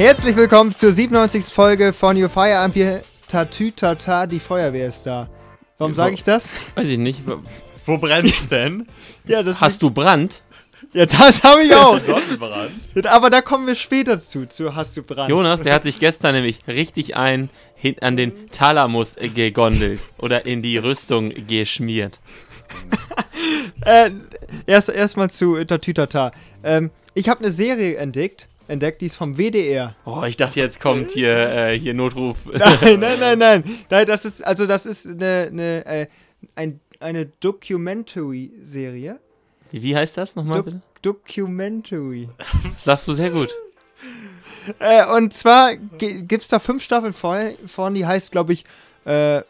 Herzlich willkommen zur 97. Folge von Your Firearm hier. Tatütata, die Feuerwehr ist da. Warum sage ich das? Weiß ich nicht. Wo brennt's denn? Ja, das Hast du Brand? Ja, das habe ich auch. Sonnenbrand. Aber da kommen wir später zu. zu hast du Brand. Jonas, der hat sich gestern nämlich richtig ein hin an den Thalamus äh, gegondelt oder in die Rüstung geschmiert. Äh, erst erstmal zu Tatütata. Ähm, ich habe eine Serie entdeckt, entdeckt, die ist vom WDR. Oh, ich dachte, jetzt kommt hier, äh, hier Notruf. Nein, nein, nein, nein. Nein, das ist, also das ist eine, eine, äh, ein, eine Documentary-Serie. Wie heißt das nochmal Do bitte? Documentary. Sagst du sehr gut. Äh, und zwar gibt es da fünf Staffeln vor, von, die heißt, glaube ich, äh,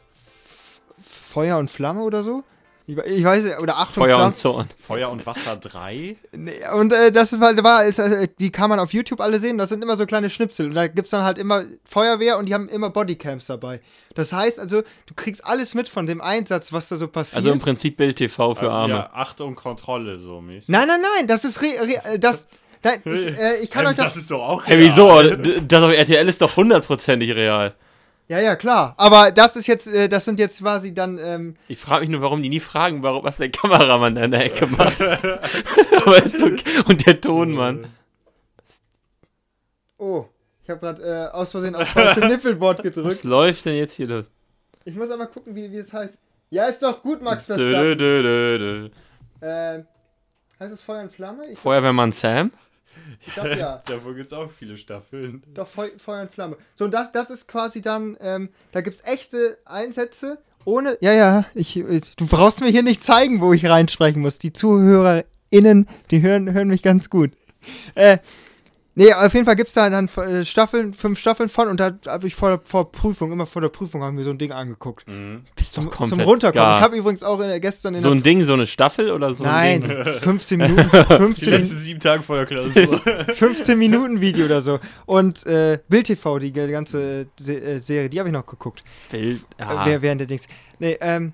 Feuer und Flamme oder so. Ich, we- ich weiß, oder Acht und Feuer Flamme. und Zorn. Feuer und Wasser 3? Nee, Und äh, das war, war als, äh, die kann man auf YouTube alle sehen. Das sind immer so kleine Schnipsel. Und da gibt es dann halt immer Feuerwehr und die haben immer Bodycams dabei. Das heißt also, du kriegst alles mit von dem Einsatz, was da so passiert. Also im Prinzip Bild TV für Also Arme. ja, Achtung, Kontrolle so mäßig. nein, nein, nein, das ist re, re, äh, das. Nein, ich, äh, ich kann Ähm, euch das. ist doch auch Hey, wieso? Das auf RTL ist doch hundertprozentig real. Ja, ja, klar. Aber das ist jetzt, äh, das sind jetzt quasi dann. Ähm, Ich frage mich nur, warum die nie fragen, warum, was der Kameramann da in der Ecke macht. Aber ist okay. Und der Tonmann. oh, ich habe gerade äh, aus Versehen auf falsche Nippelboard Was gedrückt. läuft denn jetzt hier los? Ich muss einmal gucken, wie, wie es heißt. Ja, ist doch gut, Max Dö, dö, Verstappen. dö, dö, dö. Äh, heißt es Feuer und Flamme? Ich, Feuerwehrmann Sam? Ich glaube ja. Davon gibt's auch viele Staffeln. Doch, Feu Feuer und Flamme. So, und das, das ist quasi dann, ähm, da gibt es echte Einsätze, ohne. Ja, ja, ich, ich, du brauchst mir hier nicht zeigen, wo ich reinsprechen muss. Die ZuhörerInnen, die hören, hören mich ganz gut. Äh, nee, auf jeden Fall gibt es da dann äh, Staffeln, fünf Staffeln von und da habe ich vor, vor Prüfung, immer vor der Prüfung, haben wir so ein Ding angeguckt. Mhm. Doch Zum, zum Runterkommen. gar. Ich habe übrigens auch äh, gestern in So ein Ding, so eine Staffel oder so Nein, ein Ding? das ist 15 Minuten, Die 15, letzten sieben Tage vor der Klausur. 15 Minuten Video oder so. Und äh, Bild TV, die, die ganze Se äh, Serie, die habe ich noch geguckt. Wild. Äh, Ah. wer- während der Dings. Nee, ähm,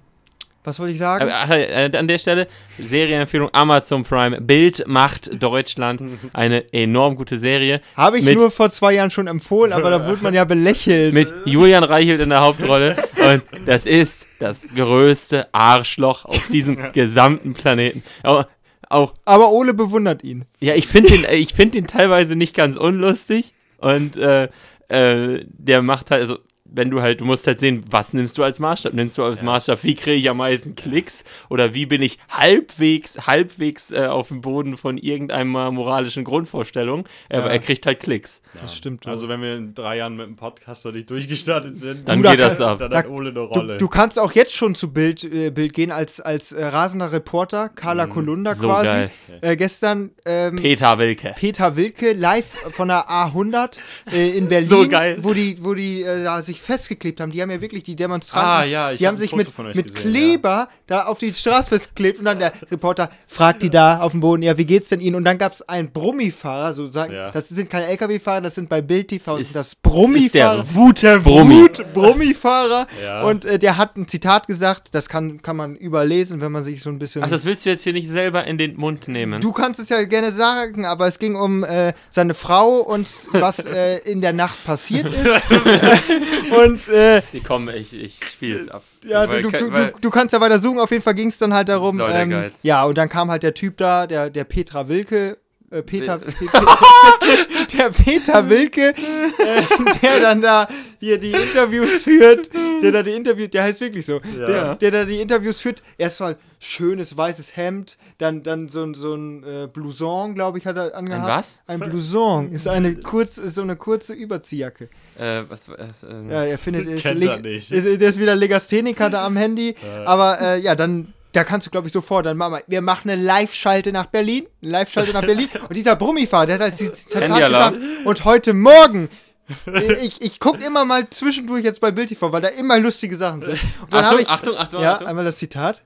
was wollte ich sagen? Aber, äh, an der Stelle, Serienempfehlung Amazon Prime. Bild macht Deutschland eine enorm gute Serie. Habe ich mit- nur vor zwei Jahren schon empfohlen, aber da wurde man ja belächelt. Mit Julian Reichelt in der Hauptrolle. Und das ist das größte Arschloch auf diesem gesamten Planeten. Auch, auch aber Ole bewundert ihn. ja, ich finde den, äh, ich find den teilweise nicht ganz unlustig. Und äh, äh, der macht halt, also wenn du halt, du musst halt sehen, was nimmst du als Maßstab? Nimmst du als Ja, Maßstab, wie kriege ich am meisten Klicks? Oder wie bin ich halbwegs, halbwegs äh, auf dem Boden von irgendeiner moralischen Grundvorstellung? Er, Ja. er kriegt halt Klicks. Das stimmt. Also wenn wir in drei Jahren mit dem Podcast noch nicht durchgestartet sind, Dann Du, da geht das kann- ab. dann Da- hat Ole eine du, Rolle. du kannst auch jetzt schon zu Bild, äh, Bild gehen als, als äh, rasender Reporter, Carla Kolunda So quasi. geil. Äh, gestern ähm, Peter Wilke. Peter Wilke live von der A100 äh, in Berlin, So geil. wo die, wo die äh, da sich festgeklebt haben. Die haben ja wirklich die Demonstranten, Ah, ja, ich die hab haben sich Foto mit, von euch mit gesehen, Kleber da auf die Straße festgeklebt und dann der Reporter fragt die da auf dem Boden, ja, wie geht's denn Ihnen? Und dann gab es einen Brummifahrer, so sagen, Ja. das sind keine LKW-Fahrer, das sind bei Bild TV, ist- das ist Brummifahrer. der Wut-Brummi. Wut, Brummifahrer. Ja. Und äh, der hat ein Zitat gesagt, das kann, kann man überlesen, wenn man sich so ein bisschen. Ach, das willst du jetzt hier nicht selber in den Mund nehmen. Du kannst es ja gerne sagen, aber es ging um äh, seine Frau und was äh, in der Nacht passiert ist. und äh, Die kommen, ich, ich spiele es ab. ja, Weil- du, du, weil- du, du kannst ja weiter suchen. Auf jeden Fall ging es dann halt darum. Ähm, ja, und dann kam halt der Typ da, der, der Petra Wilke. Äh, Peter, Wil- Pe- Pe- der Peter Wilke, äh, der dann da hier die Interviews führt, der da die Interviews, der heißt wirklich so, der, der da die Interviews führt. Erstmal schönes weißes Hemd, dann, dann so, ein- so ein äh, Blouson, glaube ich, hat er angehabt. was? Ein Blouson ist eine kurz, ist so eine kurze Überziehjacke. Äh, was, was, äh, Ja, er findet, ist, er nicht. Ist, der ist wieder Legastheniker da am Handy. Aber äh, ja, dann, da kannst du, glaube ich, sofort, dann machen wir, machen eine Live-Schalte nach Berlin. Eine Live-Schalte nach Berlin. Und dieser Brummifahrer, der hat halt dieses Zitat gesagt. Und heute Morgen. Ich, ich gucke immer mal zwischendurch jetzt bei Bild TV, weil da immer lustige Sachen sind. Und dann Achtung, ich, Achtung, Achtung, ja, Achtung. einmal das Zitat.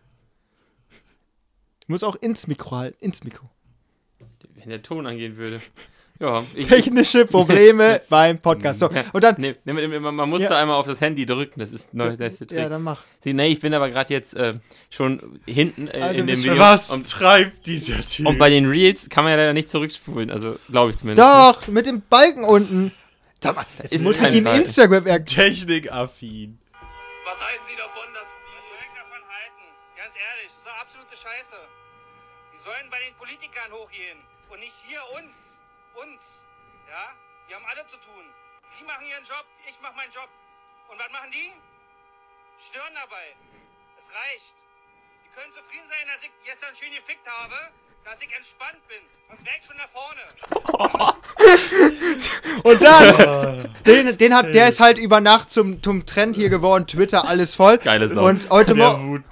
Ich muss auch ins Mikro halten, ins Mikro. Wenn der Ton angehen würde. Ja, ich, Technische Probleme beim Podcast. So, und dann, Nee, man, muss Ja. da einmal auf das Handy drücken, das ist neu, das ist ja, dann mach. Sie, nee, ich bin aber gerade jetzt äh, schon hinten äh, Ah, du in dem Video. Was Und, treibt dieser Typ? und bei den Reels kann man ja leider nicht zurückspulen, also glaube ich zumindest. Doch, mit dem Balken unten. Sag mal, das Ist muss ich im Fall. Instagram erklären. Technikaffin. Was halten Sie davon, dass die direkt davon halten? Ganz ehrlich, das ist doch absolute Scheiße. Die sollen bei den Politikern hochgehen und nicht hier uns. Uns. Ja? Wir haben alle zu tun. Sie machen ihren Job, ich mache meinen Job. Und was machen die? Stören dabei. Es reicht. Die können zufrieden sein, dass ich gestern schön gefickt habe, dass ich entspannt bin. Schon vorne. Und dann, den, den hat, der ist halt über Nacht zum, zum Trend hier geworden, Twitter, alles voll. Geile Sau. Und heute,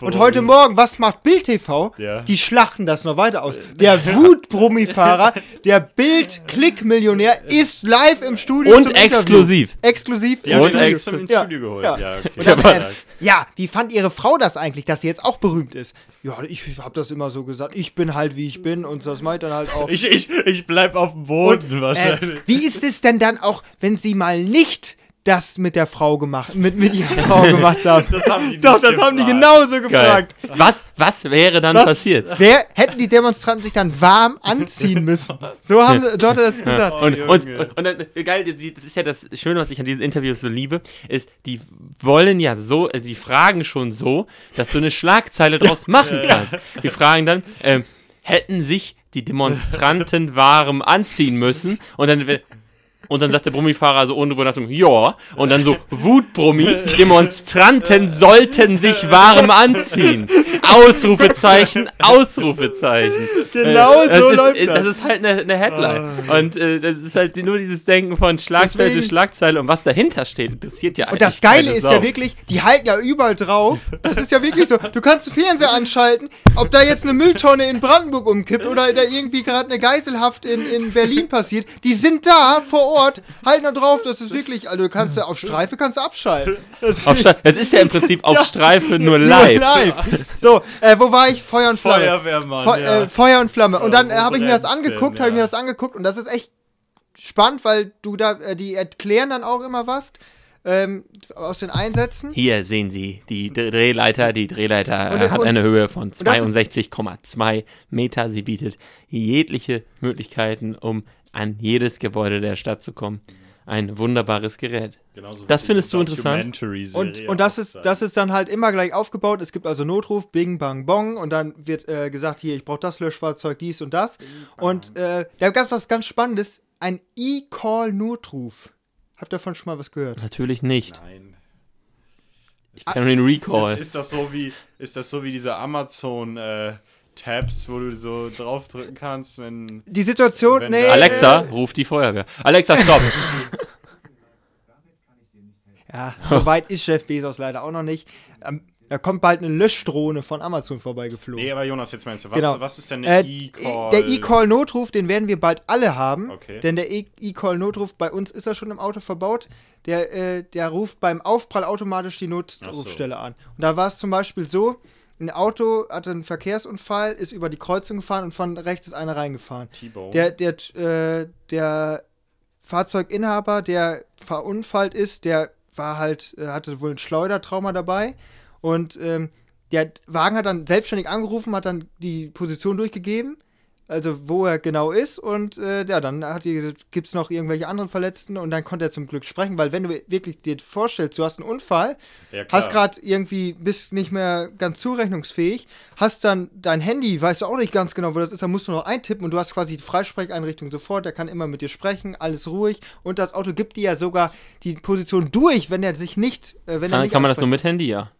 und heute Morgen, was macht Bild TV? Ja. Die schlachten das noch weiter aus. Der Wutbrummi-Fahrer, der Bild-Klick-Millionär ist live im Studio Und zum Interview. exklusiv. Exklusiv Die Und Studio. extra ins Ja. Studio geholt. Ja. Ja, okay. Dann, ja, wie fand ihre Frau das eigentlich, dass sie jetzt auch berühmt ist? Ja, ich habe das immer so gesagt. Ich bin halt, wie ich bin und das meint dann halt auch. Ich, ich, ich bleib auf dem Boden Und, äh, wahrscheinlich. wie ist es denn dann auch, wenn sie mal nicht das mit der Frau gemacht, mit, mit ihrer Frau gemacht haben? Das haben die Doch, nicht das haben die gefragt. genauso Geil. gefragt. Was, was wäre dann Was? passiert? Wer hätten die Demonstranten sich dann warm anziehen müssen? So haben sie, so hat er das gesagt. Und, Junge. und, und dann, geil, das ist ja das Schöne, was ich an diesen Interviews so liebe, ist, die wollen ja so, äh, die fragen schon so, dass du eine Schlagzeile draus machen kannst. Die fragen dann, ähm, hätten sich die Demonstranten warm anziehen müssen? Und dann, und dann sagt der Brummifahrer so ohne Überlassung, ja. Und dann so, Wutbrummi, Demonstranten sollten sich warm anziehen. Ausrufezeichen, Ausrufezeichen. Genau Äh, so ist, läuft äh, das. Das ist halt eine, eine Headline. Und äh, das ist halt nur dieses Denken von Schlagzeile Deswegen- zu Schlagzeile und was dahinter steht, interessiert ja Und das eigentlich Geile ist Sau. ja wirklich, die halten ja überall drauf. Das ist ja wirklich so. Du kannst den Fernseher anschalten, ob da jetzt eine Mülltonne in Brandenburg umkippt oder da irgendwie gerade eine Geiselhaft in, in Berlin passiert. Die sind da vor Ort, halten da drauf. Das ist wirklich, also du kannst ja auf Streife kannst du abschalten. Das ist Auf Stre- Das ist ja im Prinzip auf Ja. Streife nur nur live. live. So, äh, wo war ich? Feuer und Flamme. Feuerwehrmann, Fe ja. äh, Feuer und Flamme. Und dann wo äh, habe ich mir das angeguckt, denn, habe ich mir ja. das angeguckt und das ist echt spannend, weil du da, äh, die erklären dann auch immer was ähm, aus den Einsätzen. Hier sehen Sie die Dr- Drehleiter. Die Drehleiter Und- äh, hat und- eine Höhe von das ist- 62,2 Meter. Sie bietet jegliche Möglichkeiten, um an jedes Gebäude der Stadt zu kommen. Ein wunderbares Gerät. Genauso Das findest du interessant? Und, und das, ist, das ist dann halt immer gleich aufgebaut. Es gibt also Notruf, Bing, Bang, Bong. Und dann wird äh, gesagt, hier, ich brauche das Löschfahrzeug, dies und das. Und äh, da gab es was ganz Spannendes. Ein E-Call-Notruf. Habt ihr davon schon mal was gehört? Natürlich nicht. Nein. Ich kann nur den Recall. Ist, ist, das so wie, ist das so wie diese Amazon äh, Tabs, wo du so draufdrücken kannst, wenn. Die Situation, Wenn nee. Alexa, Äh, ruft die Feuerwehr. Alexa, stopp. ja, so weit ist Jeff Bezos leider auch noch nicht. Ähm, da kommt bald eine Löschdrohne von Amazon vorbeigeflogen. Nee, aber Jonas, jetzt meinst du, was, Genau. was ist denn Äh, eine E-Call? Der E-Call-Notruf, den werden wir bald alle haben. Okay. Denn der E- E-Call-Notruf, bei uns ist er schon im Auto verbaut. Der, äh, der ruft beim Aufprall automatisch die Notrufstelle an. Und da war es zum Beispiel so: ein Auto hatte einen Verkehrsunfall, ist über die Kreuzung gefahren und von rechts ist einer reingefahren. Der, der, äh, der Fahrzeuginhaber, der verunfallt ist, der war halt, äh, hatte wohl ein Schleudertrauma dabei. Und ähm, der Wagen hat dann selbstständig angerufen, hat dann die Position durchgegeben, also wo er genau ist. Und äh, ja, dann hat die gesagt, gibt es noch irgendwelche anderen Verletzten und dann konnte er zum Glück sprechen, weil wenn du wirklich dir vorstellst, du hast einen Unfall, ja, hast gerade irgendwie, bist nicht mehr ganz zurechnungsfähig, hast dann dein Handy, weißt du auch nicht ganz genau, wo das ist, dann musst du noch eintippen und du hast quasi die Freisprecheinrichtung sofort, der kann immer mit dir sprechen, alles ruhig und das Auto gibt dir ja sogar die Position durch, wenn er sich nicht, äh, wenn er Kann, nicht kann man das nur mit Handy, ja?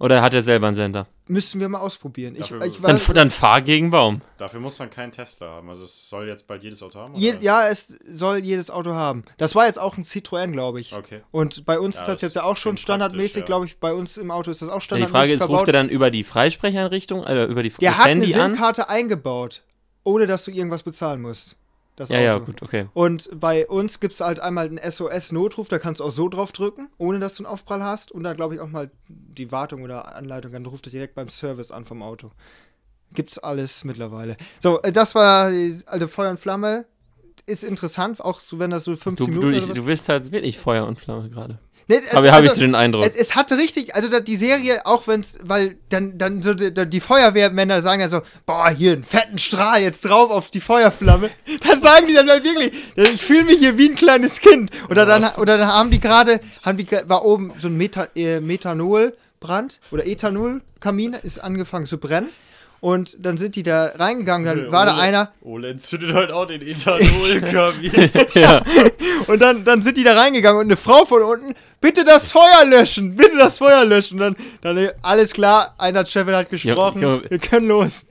Oder hat er selber einen Sender? Müssten wir mal ausprobieren. Ich, Dafür- ich Dann, weiß, dann fahr gegen Baum. Dafür muss dann kein Tesla haben. Also es soll jetzt bald jedes Auto haben? je, ja, es soll jedes Auto haben. Das war jetzt auch ein Citroën, glaube ich. Okay. Und bei uns Ja, ist das das jetzt ja auch schon standardmäßig, ja. glaube ich, bei uns im Auto ist das auch Ja, die standardmäßig Frage ist, verbaut. ruft er dann über die Freisprecheinrichtung, oder über die, Der das hat Handy eine? SIM-Karte eingebaut, ohne dass du irgendwas bezahlen musst. Das Ja, Auto. ja, gut, okay. Und bei uns gibt es halt einmal einen SOS-Notruf, da kannst du auch so drauf drücken, ohne dass du einen Aufprall hast. Und dann glaube ich auch mal die Wartung oder Anleitung, dann ruft er direkt beim Service an vom Auto. Gibt's alles mittlerweile. So, äh, das war die alte Feuer und Flamme. Ist interessant, auch so, wenn das so 15 Du, Minuten du, ich, du bist halt wirklich Feuer und Flamme gerade. Nee, es- Aber habe also, ich so den Eindruck. Es, es hatte richtig, also die Serie, auch wenn es, weil dann, dann so die, die Feuerwehrmänner sagen ja so, boah, hier einen fetten Strahl jetzt drauf auf die Feuerflamme. Das sagen die dann halt wirklich. Ich fühle mich hier wie ein kleines Kind. Oder dann, oder dann haben die gerade, haben die, gra- war oben so ein Meta, äh, Methanolbrand oder Ethanolkamin ist angefangen zu brennen. Und dann sind die da reingegangen, dann war da Ole- einer, Ole entzündet heute auch den Ethanolkamin. ja. Und dann, dann sind die da reingegangen und eine Frau von unten, bitte das Feuer löschen, bitte das Feuer löschen. Dann, dann äh, alles klar, Einsatzchefin hat gesprochen, ja. wir können los.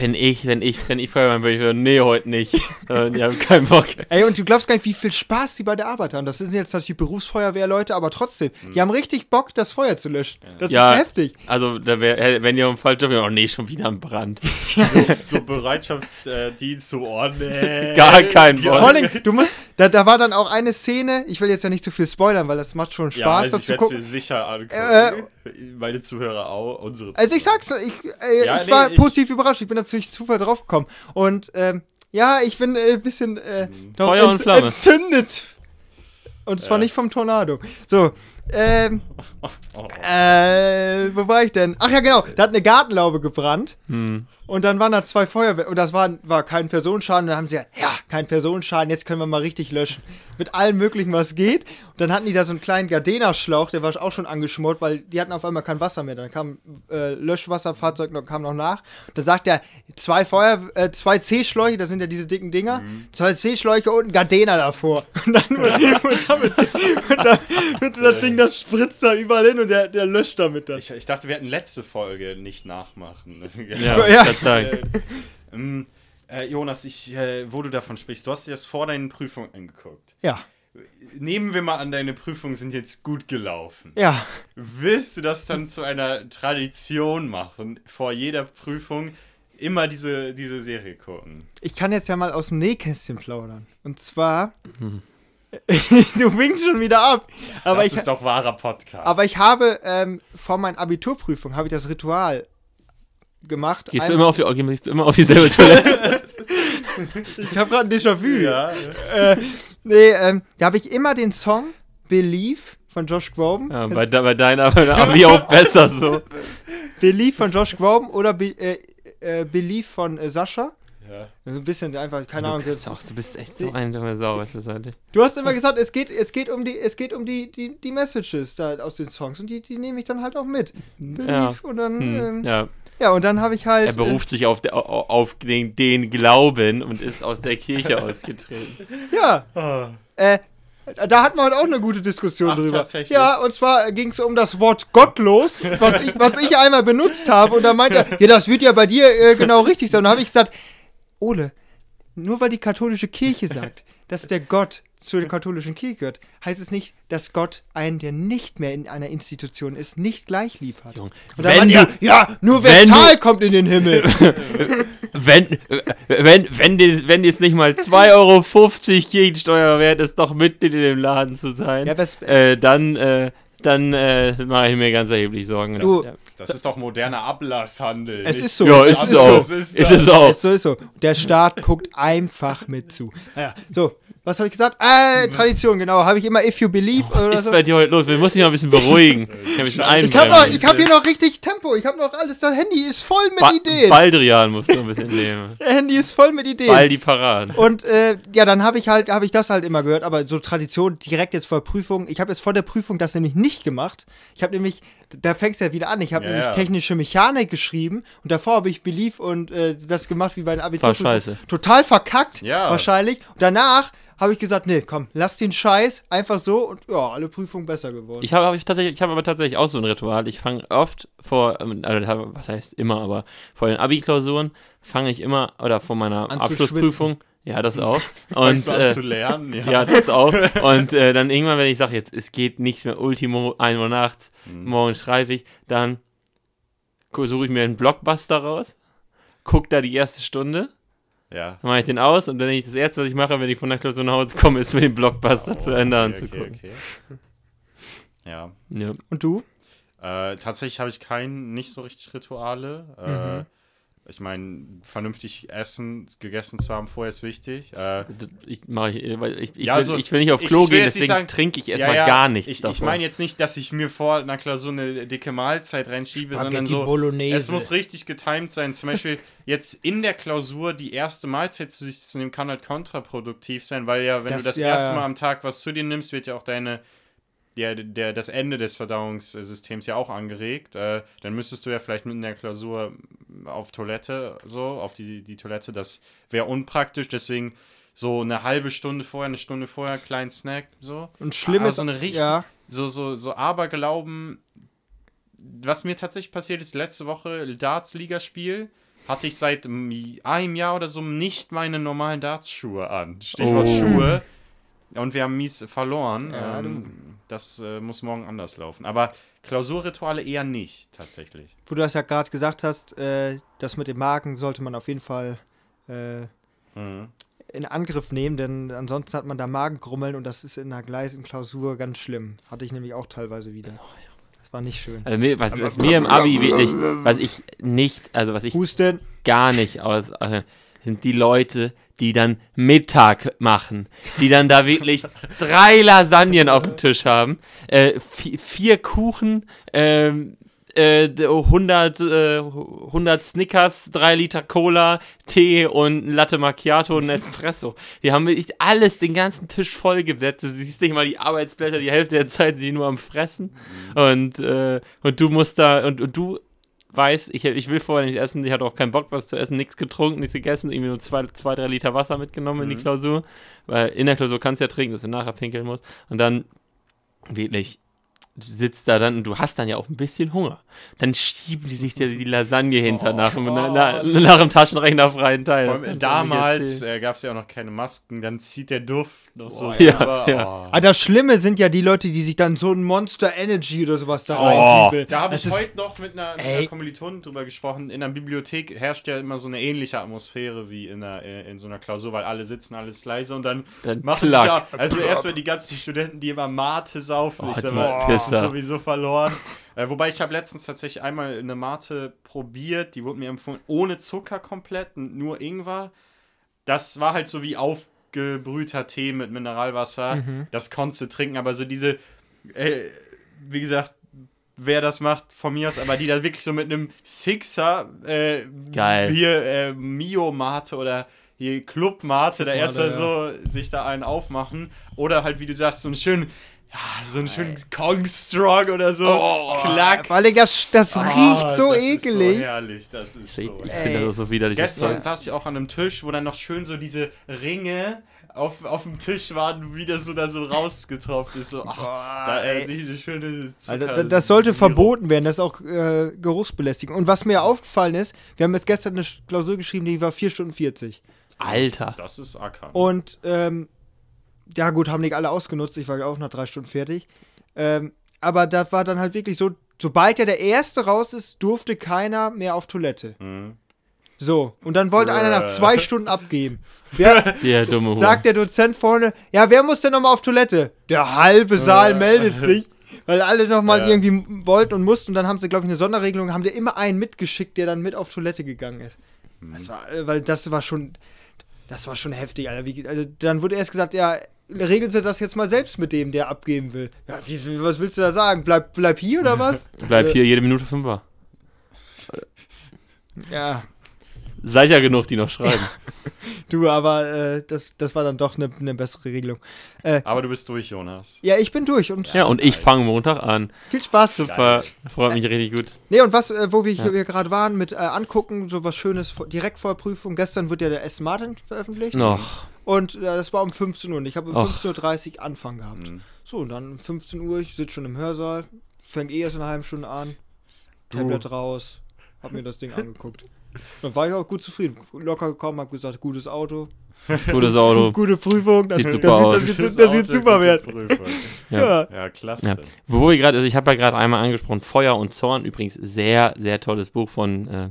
Wenn ich, wenn ich, wenn ich Feuerwehrmann würde, ich hören, nee, heute nicht. Äh, die haben keinen Bock. Ey, und du glaubst gar nicht, wie viel Spaß die bei der Arbeit haben. Das sind jetzt natürlich Berufsfeuerwehrleute, aber trotzdem, die haben richtig Bock, das Feuer zu löschen. Das Ja. ist heftig. Also, da wär, wenn ihr im Fall Job, oh nee, schon wieder ein Brand. so Bereitschaftsdienst, so, oh nee. Gar kein Ja. Bock. Vor allem, du musst, da, da war dann auch eine Szene, ich will jetzt ja nicht zu viel spoilern, weil das macht schon Ja, Spaß, also das ich zu gucken. mir sicher angucken. Äh, Meine Zuhörer auch, unsere Also ich Zuhörer. sag's, ich, äh, Ja, ich nee, war ich- positiv überrascht. Ich bin natürlich Zufall draufgekommen. Und ähm, ja, ich bin äh, ein bisschen äh, noch Feuer und Flamme. entzündet. Und zwar Ja. nicht vom Tornado. So, ähm, Oh. äh, wo war ich denn? Ach ja, genau. Da hat eine Gartenlaube gebrannt. Hm. Und dann waren da zwei Feuerwehr. Und das war, war kein Personenschaden. Und dann haben sie gesagt, ja, kein Personenschaden, jetzt können wir mal richtig löschen. Mit allem möglichen, was geht. Und dann hatten die da so einen kleinen Gardena-Schlauch, der war auch schon angeschmort, weil die hatten auf einmal kein Wasser mehr. Dann kam äh, Löschwasserfahrzeug noch, kam noch nach. Da sagt er, zwei Feuer, äh, zwei C-Schläuche, das sind ja diese dicken Dinger, zwei C-Schläuche und ein Gardena davor. Und dann und, und damit, und dann, mit das Ding, das spritzt da überall hin und der, der löscht damit dann. Ich, ich dachte, wir hätten letzte Folge nicht nachmachen. Ja, Ja. das sagen. Äh, ähm, äh, Jonas, ich, äh, wo du davon sprichst, du hast dir das vor deinen Prüfungen angeguckt. Ja, Nehmen wir mal an, deine Prüfungen sind jetzt gut gelaufen. ja. Willst du das dann zu einer Tradition machen, vor jeder Prüfung immer diese, diese Serie gucken? Ich kann jetzt ja mal aus dem Nähkästchen plaudern. Und zwar. du winkst schon wieder ab. Aber das ich, ist doch wahrer Podcast. aber ich habe ähm, vor meiner Abiturprüfung habe ich das Ritual gemacht. Gehst du Ein- immer auf, die, gehst du immer auf dieselbe Toilette? ich habe gerade ein Déjà-vu. ja, Äh, nee, ähm, da habe ich immer den Song Believe von Josh Groban. Ja, bei, de- bei deinen aber Abi auch besser so. Believe von Josh Groban oder Be äh, äh, Believe von äh, Sascha. ja. Ein bisschen einfach, keine Ahnung. Du bist, Das, auch, du bist echt so eine dumme Sau, was das halt. du hast immer gesagt, es geht, es geht um die, es geht um die, die, die Messages da aus den Songs und die, die nehme ich dann halt auch mit. Believe Ja. und dann, Hm, ähm, ja. Ja, und dann habe ich halt. er beruft sich auf, de, au- auf den, den Glauben und ist aus der Kirche ausgetreten. Äh, ja, Ah. äh, da hatten wir heute auch eine gute Diskussion Ach, drüber. tatsächlich? Ja, und zwar ging es um das Wort gottlos, was ich, was ich einmal benutzt habe. Und da meinte er, ja, das wird ja bei dir äh, genau richtig sein. Und da habe ich gesagt, Ole, nur weil die katholische Kirche sagt, dass der Gott zur katholischen Kirche gehört, heißt es nicht, dass Gott einen, der nicht mehr in einer Institution ist, nicht gleich lieb hat. Und dann wenn er, du- ja, nur wenn wer zahlt, kommt in den Himmel. Wenn, wenn, wenn, wenn jetzt nicht mal 2,50 Euro Kirchensteuer wert ist, doch Mitglied in dem Laden zu sein, Ja, was- äh, dann, äh, dann äh, mache ich mir ganz erheblich Sorgen. dass- Du- ja. Das ist doch moderner Ablasshandel. Es ist so. Ja, es ist ist es auch. so. Es ist Ist es auch. Es ist so. Der Staat guckt einfach mit zu. Naja, so. Was habe ich gesagt? Äh, Tradition, genau. Habe ich immer If You Believe Was oder ist so. bei dir heute los? Wir müssen dich mal ein bisschen beruhigen. Ich habe hab hier noch richtig Tempo. Ich habe noch alles. Das Handy ist voll mit ba Ideen. Baldrian musst du ein bisschen nehmen. Der Handy ist voll mit Ideen. Ball die Paraden. Und äh, ja, dann habe ich halt, habe ich das halt immer gehört, aber so Tradition direkt jetzt vor Prüfung. Ich habe jetzt vor der Prüfung das nämlich nicht gemacht. Ich habe nämlich, da fängst du ja wieder an. Ich habe Ja, nämlich ja. technische Mechanik geschrieben und davor habe ich Belief und äh, das gemacht wie bei den Abitur. War scheiße. Total verkackt, Ja. wahrscheinlich. Und danach habe ich gesagt, nee, komm, lass den Scheiß einfach so und ja, alle Prüfungen besser geworden. Ich habe hab ich tatsächlich, ich habe aber tatsächlich auch so ein Ritual. Ich fange oft vor, ähm, also was heißt immer, aber vor den Abi-Klausuren fange ich immer, oder vor meiner An Abschlussprüfung, ja, das auch. Und äh, zu lernen? Ja. ja, das auch. Und äh, dann irgendwann, wenn ich sage, jetzt, es geht nichts mehr, Ultimo, 1 Uhr nachts, Mhm. morgen schreibe ich, dann suche ich mir einen Blockbuster raus, guck da die erste Stunde, ja. dann mache ich den aus und dann ich das erste, was ich mache, wenn ich von der Klausur nach Hause komme, ist mir den Blockbuster zu Ende okay, anzugucken. Okay, okay. Ja. Ja. und du? Äh, tatsächlich habe ich kein, nicht so richtig Rituale. Äh, Ich meine, vernünftig essen, gegessen zu haben vorher ist wichtig. Äh, Ich, mach ich, weil ich, ich, Ja, will, so- ich will nicht auf ich- Klo ich gehen, deswegen sagen- trinke ich ja, erstmal ja, gar nichts Ich, ich davon. meine jetzt nicht, dass ich mir vor einer Klausur eine dicke Mahlzeit reinschiebe, sondern Spaghetti so. Bolognese. Es muss richtig getimed sein. Zum Beispiel jetzt in der Klausur die erste Mahlzeit zu sich zu nehmen, kann halt kontraproduktiv sein, weil ja, wenn Das- du das ja, erste ja. Mal am Tag was zu dir nimmst, wird ja auch deine der, der, das Ende des Verdauungssystems ja auch angeregt. Äh, dann müsstest du ja vielleicht mit in der Klausur auf Toilette, so, auf die, die Toilette. Das wäre unpraktisch, deswegen so eine halbe Stunde vorher, eine Stunde vorher, kleinen Snack, so. Und schlimm Aber ist, so eine richtig, ja, so, so, so Aberglauben. Was mir tatsächlich passiert ist, letzte Woche Darts-Ligaspiel, hatte ich seit einem Jahr oder so nicht meine normalen Darts-Schuhe an. Stichwort Oh. Schuhe. Und wir haben mies verloren. Ja, ähm, das äh, muss morgen anders laufen. Aber Klausurrituale eher nicht, tatsächlich. wo du das ja gerade gesagt hast, äh, das mit dem Magen sollte man auf jeden Fall äh, Mhm. in Angriff nehmen, denn ansonsten hat man da Magengrummeln und das ist in einer gleisen Klausur ganz schlimm. Hatte ich nämlich auch teilweise wieder. Das war nicht schön. also mir, was, was mir im Abi wirklich, was ich nicht, also was ich Husten, gar nicht aus, äh, sind die Leute, die dann Mittag machen, die dann da wirklich drei Lasagnen auf dem Tisch haben, äh, vi- vier Kuchen, ähm, äh, 100, äh, 100 Snickers, 3 Liter Cola, Tee und Latte Macchiato und ein Espresso. Die haben wirklich alles, den ganzen Tisch vollgesetzt. Du siehst nicht mal die Arbeitsblätter, die Hälfte der Zeit sind die nur am Fressen. Und, äh, und du musst da, und, und du weiß, ich, ich will vorher nicht essen, ich hatte auch keinen Bock, was zu essen, nichts getrunken, nichts gegessen, irgendwie nur zwei, zwei drei Liter Wasser mitgenommen in die Klausur, weil in der Klausur kannst du ja trinken, dass du nachher pinkeln musst. Und dann wirklich sitzt da dann und du hast dann ja auch ein bisschen Hunger. Dann schieben die sich dir die Lasagne hinter nach, dem- na, na, nach dem Taschenrechnerfreien Teil. Vor Das allem damals äh, gab es ja auch noch keine Masken, dann zieht der Duft noch so. ja, rüber. ja. Oh. Ah, das Schlimme sind ja die Leute, die sich dann so ein Monster Energy oder sowas da Oh, da habe ich ist- heute noch mit einer, mit einer Kommilitonin drüber gesprochen. In der Bibliothek herrscht ja immer so eine ähnliche Atmosphäre wie in, einer, äh, in so einer Klausur, weil alle sitzen, alles leise und dann, Dann machen klack. sie ja, also erstmal die ganzen Studenten, die immer Mate saufen. Oh, ich sag die mal, ist Pisser. sowieso verloren. äh, wobei ich habe letztens tatsächlich einmal eine Mate probiert, die wurde mir empfohlen, ohne Zucker komplett, nur Ingwer. Das war halt so wie aufgebrühter Tee mit Mineralwasser. Das konntest du trinken, aber so diese, äh, wie gesagt, wer das macht, von mir aus, aber die da wirklich so mit einem Sixer, äh, Geil. hier äh, Mio Mate oder hier Club Mate, da erst mal ja. so sich da einen aufmachen. Oder halt, wie du sagst, so einen schönen, ja, so einen schönen Kong Strong oder so. Klack. Weil das, das Ah, riecht so das Ist so ekelig. herrlich, das ist Ich, so. ich finde das so widerlich. Gestern Zeug. saß ich auch an einem Tisch, wo dann noch schön so diese Ringe auf, auf dem Tisch waren, wie das so da so rausgetropft ist. So, ach, da äh, ey. sehe ich eine schöne Zucker Also, da- das sollte Sirup. verboten werden, das ist auch äh, geruchsbelästigend. Und was mir aufgefallen ist, wir haben jetzt gestern eine Klausur geschrieben, die war 4 Stunden 40. Alter. Das ist Acker. Und, ähm, ja gut, haben nicht alle ausgenutzt, ich war ja auch nach drei Stunden fertig. Ähm, aber das war dann halt wirklich so, sobald ja der Erste raus ist, durfte keiner mehr auf Toilette. Mhm. So, und dann wollte einer nach zwei Stunden abgeben. Wer, Der dumme Hure. sagt der Dozent vorne, ja, wer muss denn nochmal auf Toilette? Der halbe Saal meldet sich, weil alle nochmal Ja. irgendwie wollten und mussten. Und dann haben sie, glaube ich, eine Sonderregelung, haben die immer einen mitgeschickt, der dann mit auf Toilette gegangen ist. Das war, äh, weil das war schon, das war schon heftig, Alter. Wie, also, dann wurde erst gesagt, ja, regeln Sie das jetzt mal selbst mit dem, der abgeben will. Ja, wie, was willst du da sagen? Bleib, bleib hier oder was? Bleib Äh, hier jede Minute fünfer. Ja, Ja genug, die noch schreiben. du, aber äh, das, das war dann doch eine ne bessere Regelung. Aber du bist durch, Jonas. Ja, ich bin durch und Ja, und ich fange Montag an. viel Spaß. Super. Freut mich richtig gut. Nee, und was, äh, wo wir hier gerade waren, mit äh, angucken, so was Schönes direkt vor Prüfung. Gestern wird ja der S. Martin veröffentlicht. Noch. Und äh, das war um 15 Uhr. Und ich habe um Och. 15.30 Uhr Anfang gehabt. Mhm. So, und dann um 15 Uhr, ich sitze schon im Hörsaal, fängt eh erst in einer halben Stunde an. Tablet raus, hab mir das Ding angeguckt. Dann war ich auch gut zufrieden. Locker gekommen, hab gesagt, gutes Auto, Gutes Auto. gute Prüfung. Das, Sieht das, super wird- aus. das, das, wird, super werden. Prüfung. Ja. Ja, klasse. Ja. Wo wir gerade, also ich habe ja gerade einmal angesprochen, Feuer und Zorn, übrigens sehr, sehr tolles Buch von, äh,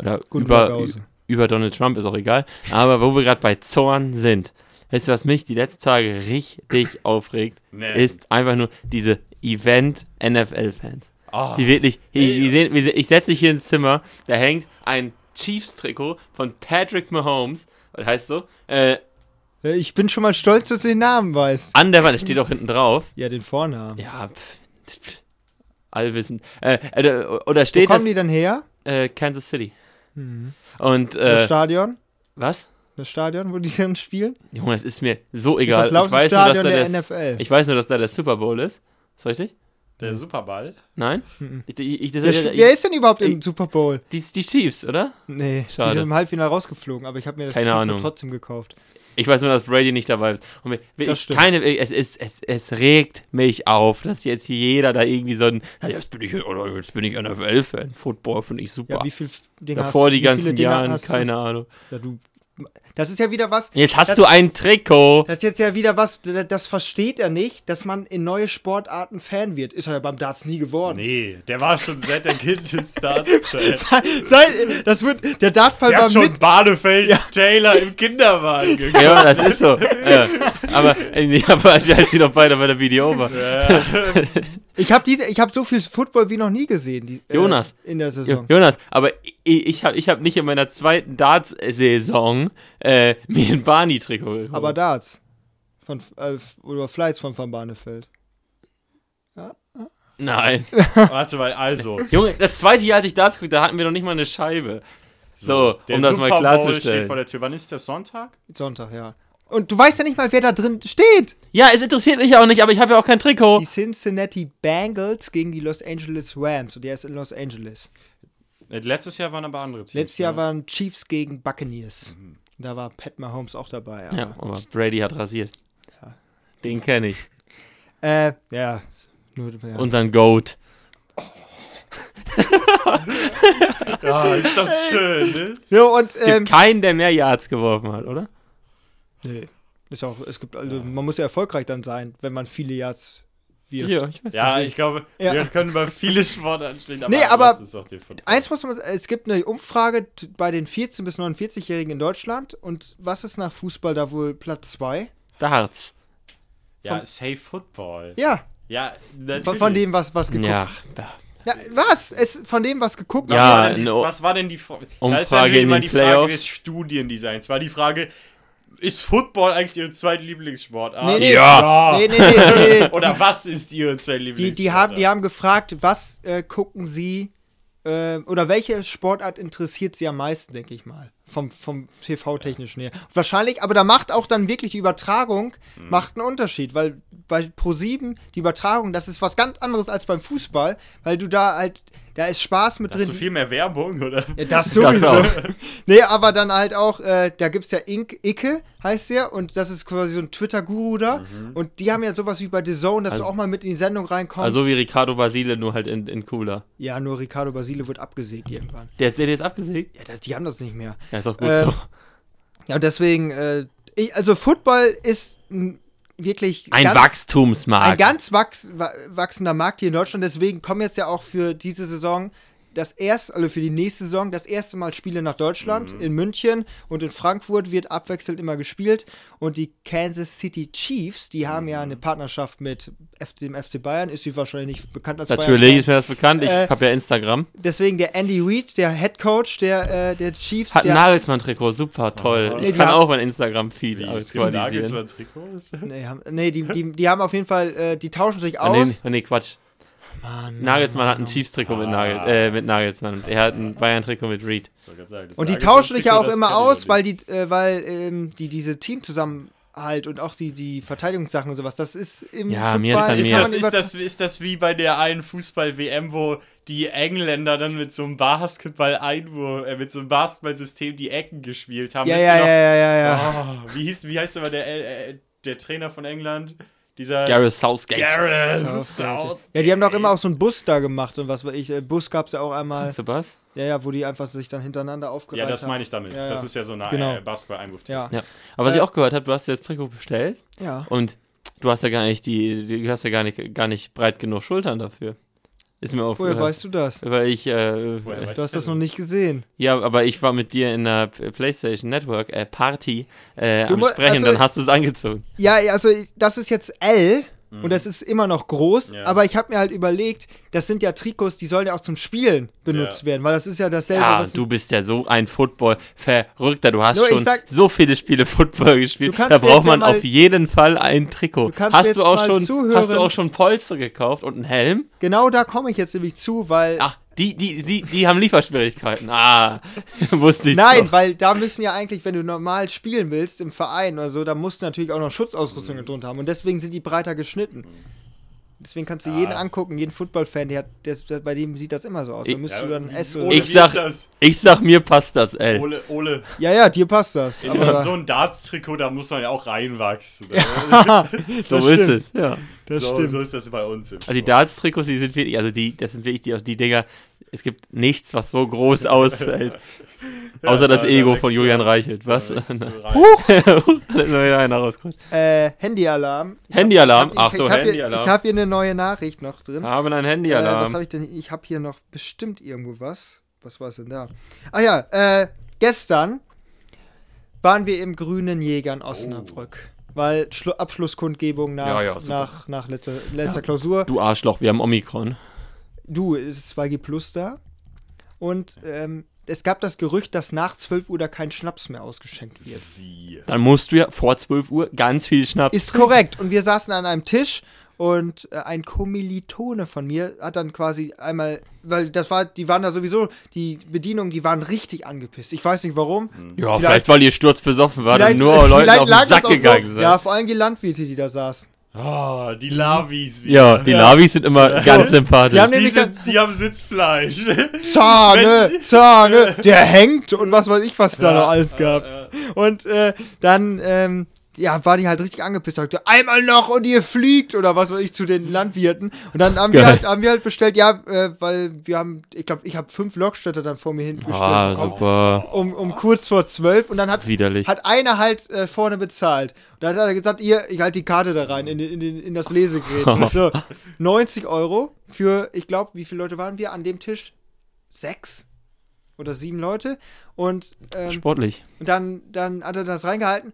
oder Guten über, über Donald Trump, ist auch egal. Aber wo wir gerade bei Zorn sind, weißt du, was mich die letzten Tage richtig aufregt, Nee. ist einfach nur diese Event-NFL-Fans. Ah. Die wirklich, ich, ich, ich setze dich hier ins Zimmer, da hängt ein Chiefs-Trikot von Patrick Mahomes, das heißt so, äh, Äh, Ich bin schon mal stolz, dass du den Namen weißt. an der Wand, das steht auch hinten drauf. Ja, den Vornamen. Ja, pff, pff, allwissend. Äh, äh, oder Wo steht kommen das, die dann her? äh, Kansas City. Mhm. Und, Das äh, Stadion? was? Das Stadion, wo die dann spielen? Junge, das ist mir so ist egal. das ich weiß, nur, dass Stadion da der der, NFL. ich weiß nur, dass da der Super Bowl ist. Ist richtig? Der Superball. Nein? Mhm. Ich, ich, ich, Wer, ich, wer ist denn überhaupt im Super Bowl? die, die Chiefs, oder? Nee, die Schade. sind im Halbfinale rausgeflogen, aber ich habe mir das Keine Ahnung. trotzdem gekauft. Ich weiß nur, dass Brady nicht dabei ist. Und wir- wir- Das ich, stimmt. keine, es, es, es, es regt mich auf, dass jetzt jeder da irgendwie so ein, ja, jetzt bin ich, oder jetzt bin ich NFL-Fan. Football finde ich super. Ja, wie viel Dinge Davor hast, die ganzen Dinger du- keine Ahnung. Ja, du, das ist ja wieder was, Jetzt hast Das- du ein Trikot. das ist jetzt ja wieder was, das versteht er nicht, dass man in neue Sportarten Fan wird. Ist er ja beim Darts nie geworden. Nee, der war schon seit der Kindesdarts-Fan. Seit, das wird, der Dartfall Der war hat schon mit, Badefeld Taylor im Kinderwagen geguckt. Ja, das ist so. ja. Aber, äh, nee, aber als, die doch beide bei der Video war. ich habe diese, ich habe so viel Football wie noch nie gesehen, die, äh, Jonas. in der Saison. Jonas, aber ich, ich habe ich hab nicht in meiner zweiten Darts-Saison äh, mir ein Barney-Trikot geholt. Aber Darts. Von, äh, oder Flights von Van Barneveld. Nein. Warte mal, also. Junge, das zweite Jahr, als ich Darts guckte, da hatten wir noch nicht mal eine Scheibe. So, der um das Super mal Bowl klarzustellen. steht vor der Tür. Wann ist der Sonntag? Sonntag, ja. Und du weißt ja nicht mal, wer da drin steht. Ja, es interessiert mich auch nicht, aber ich habe ja auch kein Trikot. Die Cincinnati Bengals gegen die Los Angeles Rams. Und der ist in Los Angeles. Äh, Letztes Jahr waren aber andere Teams. Letztes Jahr ne? waren Chiefs gegen Buccaneers. Da war Pat Mahomes auch dabei. Aber, Ja, aber Brady hat rasiert. Ja. Den kenne ich. Äh, ja. Nur, ja. Unseren Goat. Ja, ist das schön, ne? so, und, Gibt ähm, keinen, der mehr Yards geworfen hat, oder? nee. Ist auch, es gibt, also, man muss ja erfolgreich dann sein, wenn man viele Yards wirft. Ja, ich weiß. Ja, ich glaube, Ja. wir können über viele Sportarten sprechen. Nee, aber den Football. Eins muss man, es gibt eine Umfrage bei den 14- bis 49-Jährigen in Deutschland. Und was ist nach Fußball da wohl Platz 2? Darts. Ja, Safe Football. Ja, Ja, natürlich. von, von dem, was, was geguckt Ja, Ja, was? Es, von dem, was geguckt Was, Ja, war, denn die, was war denn die Frage? Umfrage in immer den die Frage Playoffs. des Studiendesigns. War die Frage, ist Football eigentlich Ihre zweite Lieblingssportart? Nee, nee. Ja. Nee, nee, nee, nee. Oder was ist Ihre zweite Die, Lieblingssportart? die, haben, die haben gefragt, was äh, gucken sie äh, oder welche Sportart interessiert sie am meisten, denke ich mal. Vom, vom TV-technischen her. Wahrscheinlich, aber da macht auch dann wirklich die Übertragung Mhm. macht einen Unterschied, weil bei Pro7 die Übertragung, das ist was ganz anderes als beim Fußball, weil du da halt, da ist Spaß mit Hast drin. du viel mehr Werbung, oder? Ja, das Das sowieso. auch. nee, aber dann halt auch, äh, da gibt's ja Ink, Icke, heißt der, und das ist quasi so ein Twitter-Guru da. Und die haben ja sowas wie bei The Zone, dass Also- du auch mal mit in die Sendung reinkommst. Also wie Ricardo Basile, nur halt in, in cooler. ja, nur Ricardo Basile wird abgesägt irgendwann. Der ist der jetzt abgesägt? Ja, das, die haben das nicht mehr. Ja, ist auch gut Ähm, so. Ja, und deswegen, äh, ich, also Football ist ein wirklich Ein ganz, Wachstumsmarkt. ein ganz wachs, wa- wachsender Markt hier in Deutschland. Deswegen kommen jetzt ja auch für diese Saison das erste, also für die nächste Saison, das erste Mal Spiele nach Deutschland. Mhm. In München und in Frankfurt wird abwechselnd immer gespielt. Und die Kansas City Chiefs, die haben ja eine Partnerschaft mit F dem FC Bayern. Ist sie wahrscheinlich nicht bekannt als Natürlich Bayern. ist mir das bekannt. Ich Äh, habe ja Instagram. Deswegen der Andy Reid, der Head Coach der, äh, der Chiefs. Hat ein Nagelsmann-Trikot, super, toll. Oh. Nee, Ich die kann haben- auch mein Instagram-Feed Wie, es gibt aktualisieren. Nagelsmann-Trikots? Nee, haben, nee die, die, die haben auf jeden Fall, äh, die tauschen sich Ah, aus. nee, nee, Quatsch. Mann, Nagelsmann hat ein Chiefs-Trikot mit, Nagel, äh, mit Nagelsmann und er hat ein Bayern-Trikot mit Reed. Sagen, Und die tauschen sich ja auch immer aus, noch weil die, äh, weil ähm, die diese Teamzusammenhalt und auch die, die Verteidigungssachen und sowas, das ist im Ja, mir ist dann Ist das, ist, das, ist das wie bei der einen Fußball-WM, wo die Engländer dann mit so einem Basketball-Einwurf, äh, mit so einem Basketballsystem die Ecken gespielt haben? ja, ja, ihr ja, noch? ja, ja, ja. Oh, wie, hieß, wie heißt aber der, äh, der Trainer von England? Dieser Gareth Southgate. Gareth Southgate. Southgate. Ja, die haben doch immer auch so einen Bus da gemacht und was weiß ich. Äh, Bus gab es ja auch einmal. Weißt du was? Ja, ja, wo die einfach sich dann hintereinander aufgereiht Ja, das haben. meine ich damit. Ja, Das ja. ist ja so eine Genau. äh, Basketball-Einwurf. Ja, Ja. Aber was Äh, ich auch gehört habe, du hast jetzt Trikot bestellt ja. und du hast ja gar nicht die, die du hast ja gar nicht, gar nicht breit genug Schultern dafür. Ist mir Woher aufgehört. weißt du das? Weil ich, äh, Woher weißt Du hast das noch nicht gesehen. ja, aber ich war mit dir in der PlayStation Network äh, Party äh, am Sprechen, also- dann hast du es angezogen. Ja, also das ist jetzt L Und das ist immer noch groß, Ja. aber ich habe mir halt überlegt, das sind ja Trikots, die sollen ja auch zum Spielen benutzt Ja. werden, weil das ist ja dasselbe, Ja, was du bist ja so ein Football-Verrückter. Du hast Nur schon sag- so viele Spiele Football gespielt. Da braucht man mal- auf jeden Fall ein Trikot. Du Hast du auch schon, zuhören. hast du auch schon Polster gekauft und einen Helm? Genau da komme ich jetzt nämlich zu, weil Ach, die, die, die, die haben Lieferschwierigkeiten. Ah, wusste ich Nein, doch. weil da müssen ja eigentlich, wenn du normal spielen willst im Verein oder so, da musst du natürlich auch noch Mhm. Schutzausrüstungen drunter haben. Und deswegen sind die breiter geschnitten. Deswegen kannst du jeden Ah. angucken, jeden Football-Fan, der, hat- der, der, bei dem sieht das immer so aus. Da Ich- müsstest Ja, du dann ein S oder. Ich sag-? Ich sag, mir passt das, ey. Ole, Ole, Ja, ja, dir passt das. in Aber, so ein Darts-Trikot, da muss man ja auch reinwachsen. Ne? So das ist stimmt. es, ja. das so, stimmt. so ist das bei uns. Im Also die. Darts-Trikots, die sind wirklich, also die, das sind wirklich die, die Dinger, es gibt nichts, was so groß ausfällt. Außer das da- da Ego wächst von Julian Reichelt. Was? Da Da rein. noch einer. Äh, Handyalarm. Handyalarm? ich hab- Ach so, ich hab hier- Handyalarm. Ich habe hier eine neue Nachricht noch drin. Haben einen Äh, was Handyalarm. habe ich denn? Ich habe hier noch bestimmt irgendwo was. Was war es denn da? Ah ja, äh, gestern waren wir im Grünen Jäger in Osnabrück. Weil Schlu Abschlusskundgebung nach, Ja, ja, nach, nach letzter, letzter Klausur. Du Arschloch, wir haben Omikron. Du, es ist 2G Plus da. Und ähm, es gab das Gerücht, dass nach 12 Uhr da kein Schnaps mehr ausgeschenkt wird. Wie? Dann musst du ja vor 12 Uhr ganz viel Schnaps Ist korrekt. Und wir saßen an einem Tisch und äh, ein Kommilitone von mir hat dann quasi einmal, weil das war, die waren da sowieso, die Bedienungen, die waren richtig angepisst. Ich weiß nicht warum. Ja, vielleicht, Vielleicht- weil ihr sturzbesoffen wart und Vielleicht- nur Leute auf den Sack auch so- gegangen seid. Ja, vor allem die Landwirte, die da saßen. Ah, die Lavis. wieder. Ja, die Lavis sind immer ganz sympathisch. Die haben Die, sind, die haben Sitzfleisch. Zahne, Zahne, der hängt und was weiß ich, was da Ja, noch alles gab. ja, ja. Und äh, dann, ähm, ja, war die halt richtig angepisst. Sagte, einmal noch und ihr fliegt oder was weiß ich zu den Landwirten. Und dann haben, wir halt, haben wir halt bestellt, ja, äh, weil wir haben, ich glaube, ich habe fünf Lokstädter dann vor mir hinten bestellt Ah, bekommen. super. Um, um kurz vor zwölf und dann hat, Widerlich. hat einer halt äh, vorne bezahlt. Und dann hat er gesagt, ihr, ich halte die Karte da rein in, in, den- in das Lesegerät. so, 90 Euro für, ich glaube, wie viele Leute waren wir an dem Tisch? Sechs oder sieben Leute. Und ähm, Sportlich. und dann, dann hat er das reingehalten,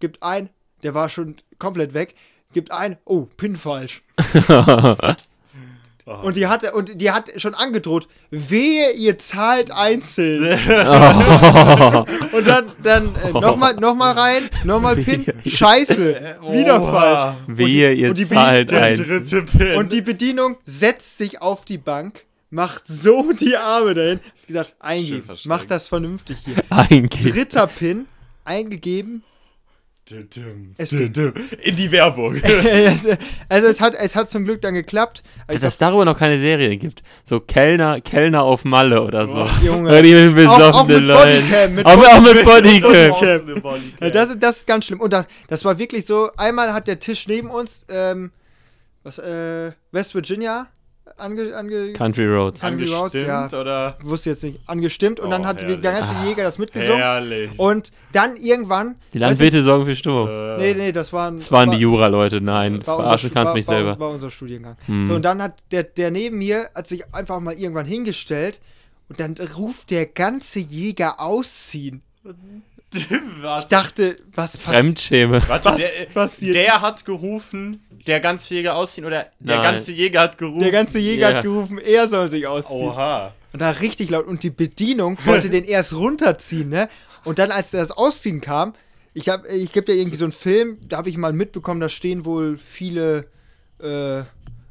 gibt ein, der war schon komplett weg, gibt ein, oh, Pin falsch. und die hat und die hat schon angedroht, wehe, ihr zahlt einzeln. und dann, dann äh, nochmal noch mal rein, nochmal Pin, scheiße, wieder Oha. falsch. Wehe, ihr und die zahlt Der ein. dritte Pin. Und die Bedienung setzt sich auf die Bank, macht so die Arme dahin. Wie gesagt, eingeben, mach das vernünftig hier. Eingehen. Dritter Pin, eingegeben, Es düm. In die Werbung. also es hat, es hat zum Glück dann geklappt. Also Dass es darüber noch keine Serie gibt. So Kellner, Kellner auf Malle oder so. Oh, Junge. Die auch, auch besoffene mit Leute. Bodycam. Mit Aber auch mit Bodycam. Das, ist, das ist ganz schlimm. Und das, das war wirklich so, einmal hat der Tisch neben uns, ähm, was, äh, West Virginia ange, ange Country Roads. Country Roads, ja. Angestimmt oder? wusste jetzt nicht, angestimmt und dann Oh, hat herrlich. der ganze Jäger das mitgesungen. Herrlich. Und dann irgendwann, Die Landwirte sorgen für Stimmung. Äh, nee, nee, das waren, Das waren die Jura-Leute, nein. war Verarschen kannst war, mich war, selber. war unser Studiengang. Hm. So, und dann hat der, der neben mir, hat sich einfach mal irgendwann hingestellt und dann ruft der ganze Jäger ausziehen. Was? Ich dachte, was passiert? Fremdschäme. Warte, Was der, passiert? der hat gerufen, der ganze Jäger ausziehen oder der Nein. ganze Jäger hat gerufen? Der ganze Jäger Ja. hat gerufen, er soll sich ausziehen. Oha. Und da richtig laut. Und die Bedienung wollte den erst runterziehen, ne? Und dann, als das Ausziehen kam, ich hab, ich gibt ja irgendwie so einen Film, da habe ich mal mitbekommen, da stehen wohl viele äh,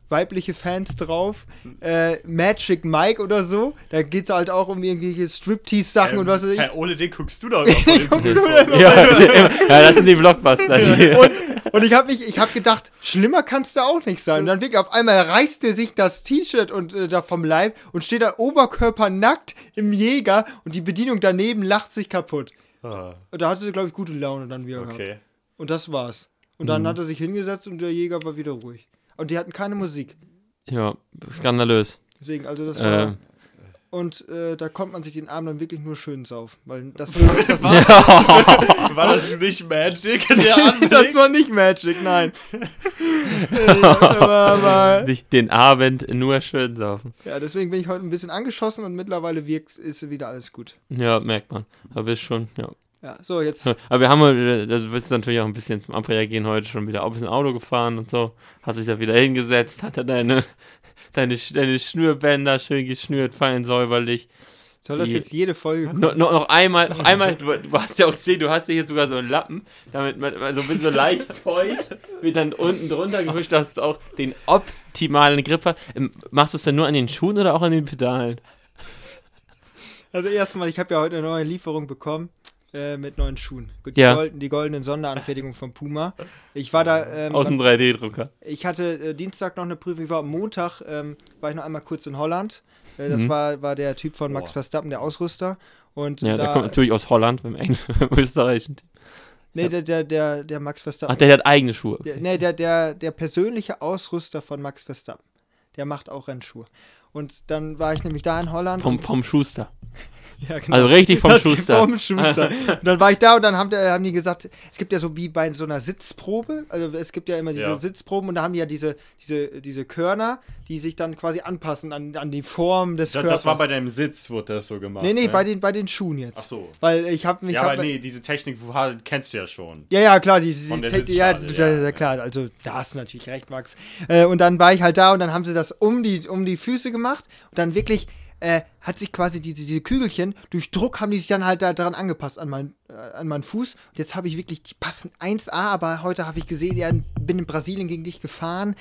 weibliche Fans drauf. Äh, Magic Mike oder so. Da geht es halt auch um irgendwelche Striptease-Sachen Ähm, und was weiß ich. Herr Ole, den guckst du doch immer du ja, ja, das sind die Blockbuster. Und, und ich habe mich, ich habe gedacht, schlimmer kannst du auch nicht sein. Und dann wirklich auf einmal reißt er sich das T-Shirt und äh, da vom Leib und steht da oberkörpernackt im Jäger und die Bedienung daneben lacht sich kaputt. Ah, Und da hatte sie, glaube ich, gute Laune dann wieder. gehabt. Okay. Und das war's. Und dann hat er sich hingesetzt und der Jäger war wieder ruhig. Und die hatten keine Musik. ja, skandalös. Deswegen, also das Äh, war. Und äh, da konnte man sich den Abend dann wirklich nur schön saufen. Weil das, das, War das nicht Magic, das war nicht Magic, nein. Sich den Abend nur schön saufen. Ja, deswegen bin ich heute ein bisschen angeschossen und mittlerweile wirkt, ist wieder alles gut. Ja, merkt man. Aber ist schon, ja. Ja, so, jetzt. Aber wir haben, das bist natürlich auch ein bisschen zum Abreagieren heute schon wieder ein bisschen Auto gefahren und so. Hast dich da wieder hingesetzt, hat er deine, deine, deine Schnürbänder schön geschnürt, fein säuberlich. Soll das jetzt jede Folge No, no, noch einmal, noch einmal, du, du hast ja auch gesehen, du hast ja hier sogar so einen Lappen, damit man man so, ein so leicht feucht, wird dann unten drunter gewischt, dass du auch den optimalen Grip hast. Ähm, Machst du es dann nur an den Schuhen oder auch an den Pedalen? Also erstmal, ich habe ja heute eine neue Lieferung bekommen äh, mit neuen Schuhen. Die, Ja. golden, die goldenen Sonderanfertigung von Puma. Ich war da, ähm, Aus dem 3D-Drucker. ich hatte äh, Dienstag noch eine Prüfung, ich war am Montag, ähm, war ich noch einmal kurz in Holland. Äh, das Mhm. war, war der Typ von Max Boah. Verstappen, der Ausrüster. Und Ja, da, der kommt natürlich aus Holland, beim Engl beim österreichischen. nee, der, der, der, der Max Verstappen. Ach, der hat eigene Schuhe. Der, nee, der, der, der persönliche Ausrüster von Max Verstappen. Der macht auch Rennschuhe. Und dann war ich nämlich da in Holland. Vom, vom Schuster. ja, genau. Also richtig vom Das Schuster. Vom Schuster. und dann war ich da und dann haben, die- haben die gesagt, es gibt ja so wie bei so einer Sitzprobe, also es gibt ja immer diese Ja. Sitzproben und da haben die ja diese, diese, diese Körner, die sich dann quasi anpassen an, an die Form des Das, Körpers. das war bei deinem Sitz, wurde das so gemacht. Nee, nee, ne? bei den, bei den Schuhen jetzt. Ach so. Weil ich habe mich. Ja, hab, aber nee, diese Technik kennst du ja schon. Ja, ja, klar, die, die Von der Technik- ja, ja, ja, klar, also da hast du natürlich recht, Max. Äh, und dann war ich halt da und dann haben sie das um die, um die Füße gemacht und dann wirklich äh, hat sich quasi diese, diese Kügelchen, durch Druck haben die sich dann halt da dran angepasst an, mein, äh, an meinen Fuß. Und jetzt habe ich wirklich, die passen 1A, aber heute habe ich gesehen, ja, bin in Brasilien gegen dich gefahren.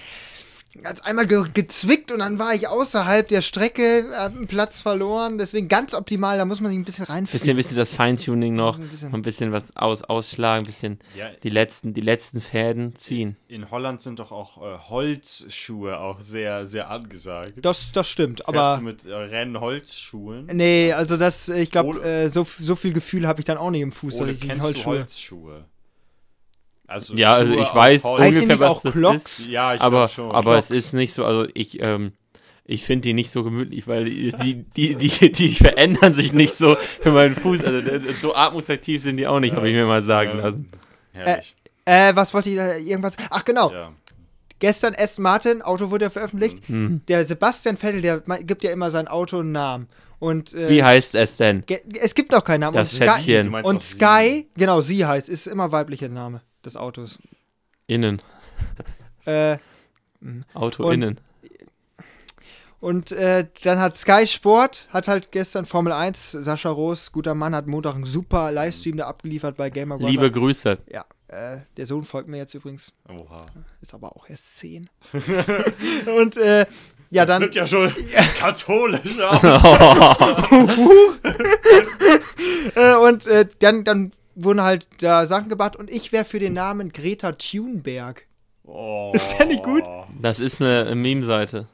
Ganz einmal ge gezwickt und dann war ich außerhalb der Strecke, hab einen Platz verloren. Deswegen ganz optimal, da muss man sich ein bisschen Bisschen, reinfinden. bisschen das Feintuning noch, Ein bisschen. ein bisschen was aus, ausschlagen, ein bisschen Ja, die letzten, die letzten Fäden ziehen. in Holland sind doch auch äh, Holzschuhe auch sehr, sehr angesagt. Das, das stimmt, Fährst aber. du mit äh, Rennholzschuhen? Nee, also das, ich glaube, äh, so, so viel Gefühl habe ich dann auch nicht im Fuß, Oder ich kennst du Holzschuhe. Also Ja, also ich weiß ungefähr, nicht was auch das Clocks? ist. Ja, ich aber, schon. aber es Clocks. ist nicht so, also ich, ähm, ich finde die nicht so gemütlich, weil die, die, die, die, die verändern sich nicht so für meinen Fuß. Also äh, so atmungsaktiv sind die auch nicht, habe ich mir mal sagen Ja, lassen. Herrlich. Äh, was wollte ich da irgendwas? Ach genau, ja. gestern Aston Martin, Auto wurde ja veröffentlicht. Mhm. Der Sebastian Vettel, der gibt ja immer sein Auto einen Namen. Und äh, Wie heißt es denn? es gibt noch keinen Namen. Das und Sky, Schätzchen. Meinst und sie. Sky genau, sie heißt, ist immer weiblicher Name des Autos. Innen. Äh, Auto Und- innen. Und äh, dann hat Sky Sport, hat halt gestern Formel 1, Sascha Roos, guter Mann, hat Montag einen super Livestream da abgeliefert bei Gamer Liebe Grüße. Ja, äh, der Sohn folgt mir jetzt übrigens, Oha. ist aber auch erst 10. Und äh, ja, das dann, sind ja schon katholisch aus. äh, und äh, dann, dann wurden halt da Sachen gebracht und ich wäre für den Namen Greta Thunberg. Oh. Ist der nicht gut? Das ist eine Meme-Seite.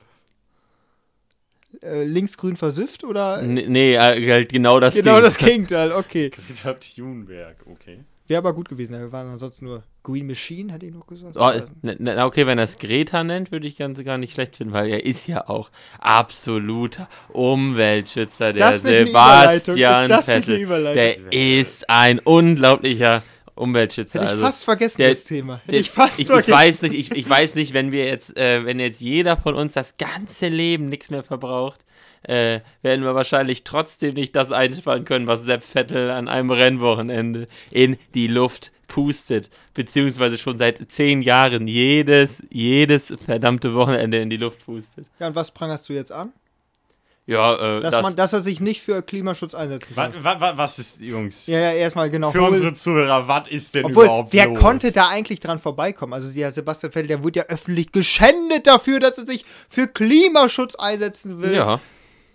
Äh, linksgrün versüfft oder? N nee, äh, halt genau das genau Ding. das Gegenteil, okay. Greta Thunberg, okay. Wäre aber gut gewesen, wir waren ansonsten nur Green Machine, hätte ich noch gesagt. Oh, ne, ne, okay, wenn er es Greta nennt, würde ich ganz, gar nicht schlecht finden, weil er ist ja auch absoluter Umweltschützer, Ist der? Sebastian Vettel. Der ist ein unglaublicher Umweltschützer. Hätte ich also, fast vergessen, der- das Thema. Hätte der- ich fast ich, ich weiß nicht, ich, ich weiß nicht, wenn wir jetzt, äh, wenn jetzt jeder von uns das ganze Leben nichts mehr verbraucht, äh, werden wir wahrscheinlich trotzdem nicht das einsparen können, was Sepp Vettel an einem Rennwochenende in die Luft pustet, beziehungsweise schon seit zehn Jahren jedes, jedes verdammte Wochenende in die Luft pustet. Ja, und was prangerst du jetzt an? Ja, äh, Dass, das, man, dass er sich nicht für Klimaschutz einsetzen Wa, kann. wa, wa, was ist, Jungs? Ja, ja, erstmal genau. Für hol- unsere Zuhörer, was ist denn Obwohl, überhaupt wer los? konnte da eigentlich dran vorbeikommen? Also der Sebastian Vettel, der wurde ja öffentlich geschändet dafür, dass er sich für Klimaschutz einsetzen will. ja.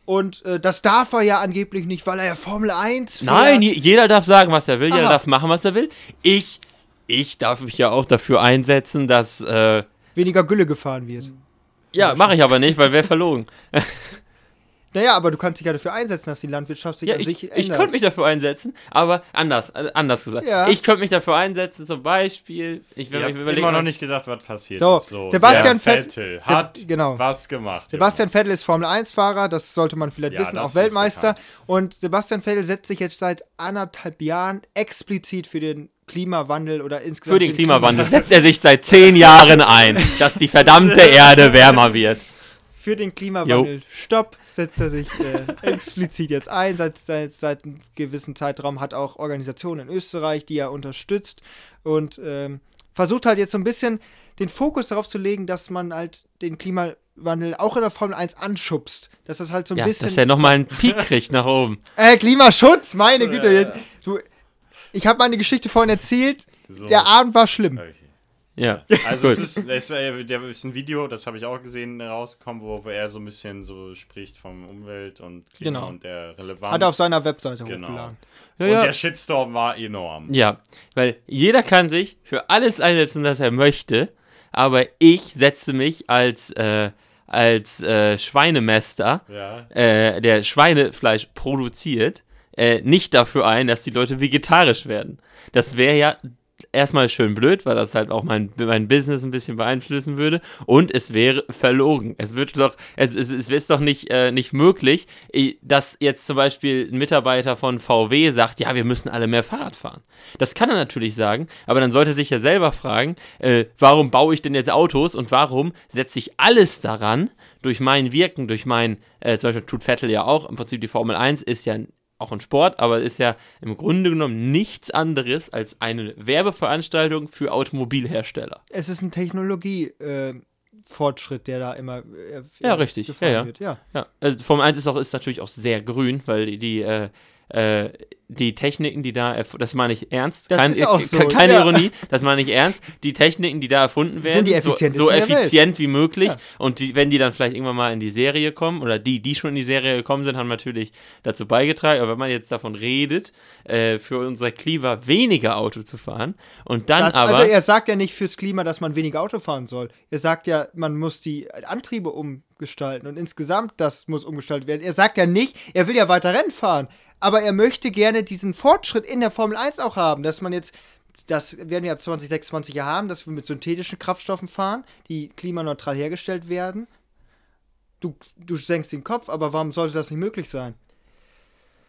Und äh, das darf er ja angeblich nicht, weil er ja Formel 1 fährt. Nein, je- jeder darf sagen, was er will, jeder Aha. darf machen, was er will. Ich, ich darf mich ja auch dafür einsetzen, dass, äh, weniger Gülle gefahren wird. ja, mache ich aber nicht, weil wäre verlogen. Naja, aber du kannst dich ja dafür einsetzen, dass die Landwirtschaft sich Ja, an ich, sich ich ändert. könnte mich dafür einsetzen, aber anders, äh, anders gesagt. Ja. Ich könnte mich dafür einsetzen, zum Beispiel, ich will ich immer noch nicht gesagt, was passiert So, ist. So, Sebastian Vettel- hat genau. was gemacht. Sebastian Jungs. Vettel ist Formel 1-Fahrer, das sollte man vielleicht Ja, wissen, auch ist Weltmeister. Und Sebastian Vettel setzt sich jetzt seit anderthalb Jahren explizit für den Klimawandel oder insgesamt Für den Klimawandel setzt er sich seit zehn Jahren ein, dass die verdammte Erde wärmer wird. Für den Klimawandel. Stopp. setzt er sich äh, explizit jetzt ein. Seit, seit, seit einem gewissen Zeitraum hat auch Organisationen in Österreich, die er unterstützt und ähm, versucht halt jetzt so ein bisschen den Fokus darauf zu legen, dass man halt den Klimawandel auch in der Formel 1 anschubst. Dass das halt so ein Ja, bisschen. dass er nochmal einen Peak kriegt nach oben. äh, Klimaschutz, meine Güte. Du, ich habe meine Geschichte vorhin erzählt. So. Der Abend war schlimm. Okay. Ja. Also es ist, es, ist ein Video, das habe ich auch gesehen, rausgekommen, wo, wo er so ein bisschen so spricht vom Umwelt und Klima Genau. und der Relevanz. Hat er auf seiner Webseite Genau. hochgeladen. Ja, und ja. der Shitstorm war enorm. Ja, weil jeder kann sich für alles einsetzen, was er möchte, aber ich setze mich als, äh, als äh, Schweinemester, Ja. äh, der Schweinefleisch produziert, äh, nicht dafür ein, dass die Leute vegetarisch werden. Das wäre ja erstmal schön blöd, weil das halt auch mein, mein Business ein bisschen beeinflussen würde und es wäre verlogen. Es wird doch, es, es, es ist doch nicht, äh, nicht möglich, dass jetzt zum Beispiel ein Mitarbeiter von VW sagt, ja, wir müssen alle mehr Fahrrad fahren. Das kann er natürlich sagen, aber dann sollte sich ja selber fragen, äh, warum baue ich denn jetzt Autos und warum setze ich alles daran, durch mein Wirken, durch mein, äh, zum Beispiel tut Vettel ja auch, im Prinzip die Formel 1 ist ja auch ein Sport, aber ist ja im Grunde genommen nichts anderes als eine Werbeveranstaltung für Automobilhersteller. Es ist ein Technologie-Fortschritt, der da immer. Äh, Ja, richtig. gefahren Ja, ja. Wird. ja. Ja, also Formel 1 ist, auch, ist natürlich auch sehr grün, weil die, die, äh, äh, die Techniken, die da, das meine ich ernst, Das kein, ist auch so, keine ja. Ironie, das meine ich ernst, die Techniken, die da erfunden werden, sind die so, so effizient wie möglich Ja. und die, wenn die dann vielleicht irgendwann mal in die Serie kommen oder die, die schon in die Serie gekommen sind, haben natürlich dazu beigetragen, aber wenn man jetzt davon redet, äh, für unser Klima weniger Auto zu fahren und dann Das, aber... also er sagt ja nicht fürs Klima, dass man weniger Auto fahren soll. Er sagt ja, man muss die Antriebe umgestalten und insgesamt das muss umgestaltet werden. Er sagt ja nicht, er will ja weiter Rennen fahren, aber er möchte gerne diesen Fortschritt in der Formel 1 auch haben, dass man jetzt das werden wir ab 2026 ja haben, dass wir mit synthetischen Kraftstoffen fahren, die klimaneutral hergestellt werden. Du, du senkst den Kopf, aber warum sollte das nicht möglich sein?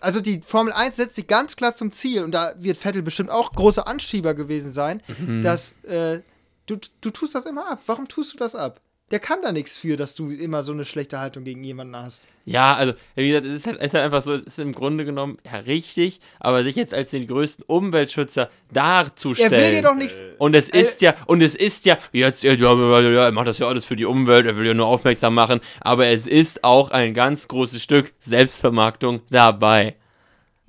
Also die Formel 1 setzt sich ganz klar zum Ziel und da wird Vettel bestimmt auch großer Anschieber gewesen sein, dass äh, du, du tust das immer ab. Warum tust du das ab? Der kann da nichts für, dass du immer so eine schlechte Haltung gegen jemanden hast. Ja, also, wie gesagt, es ist halt, es ist halt einfach so, es ist im Grunde genommen ja richtig, aber sich jetzt als den größten Umweltschützer Er darzustellen. will dir doch nicht. und es Äh, ist ja, und es ist ja, jetzt, ja, ja, ja, ja, er macht das ja alles für die Umwelt, er will ja nur aufmerksam machen, aber es ist auch ein ganz großes Stück Selbstvermarktung dabei.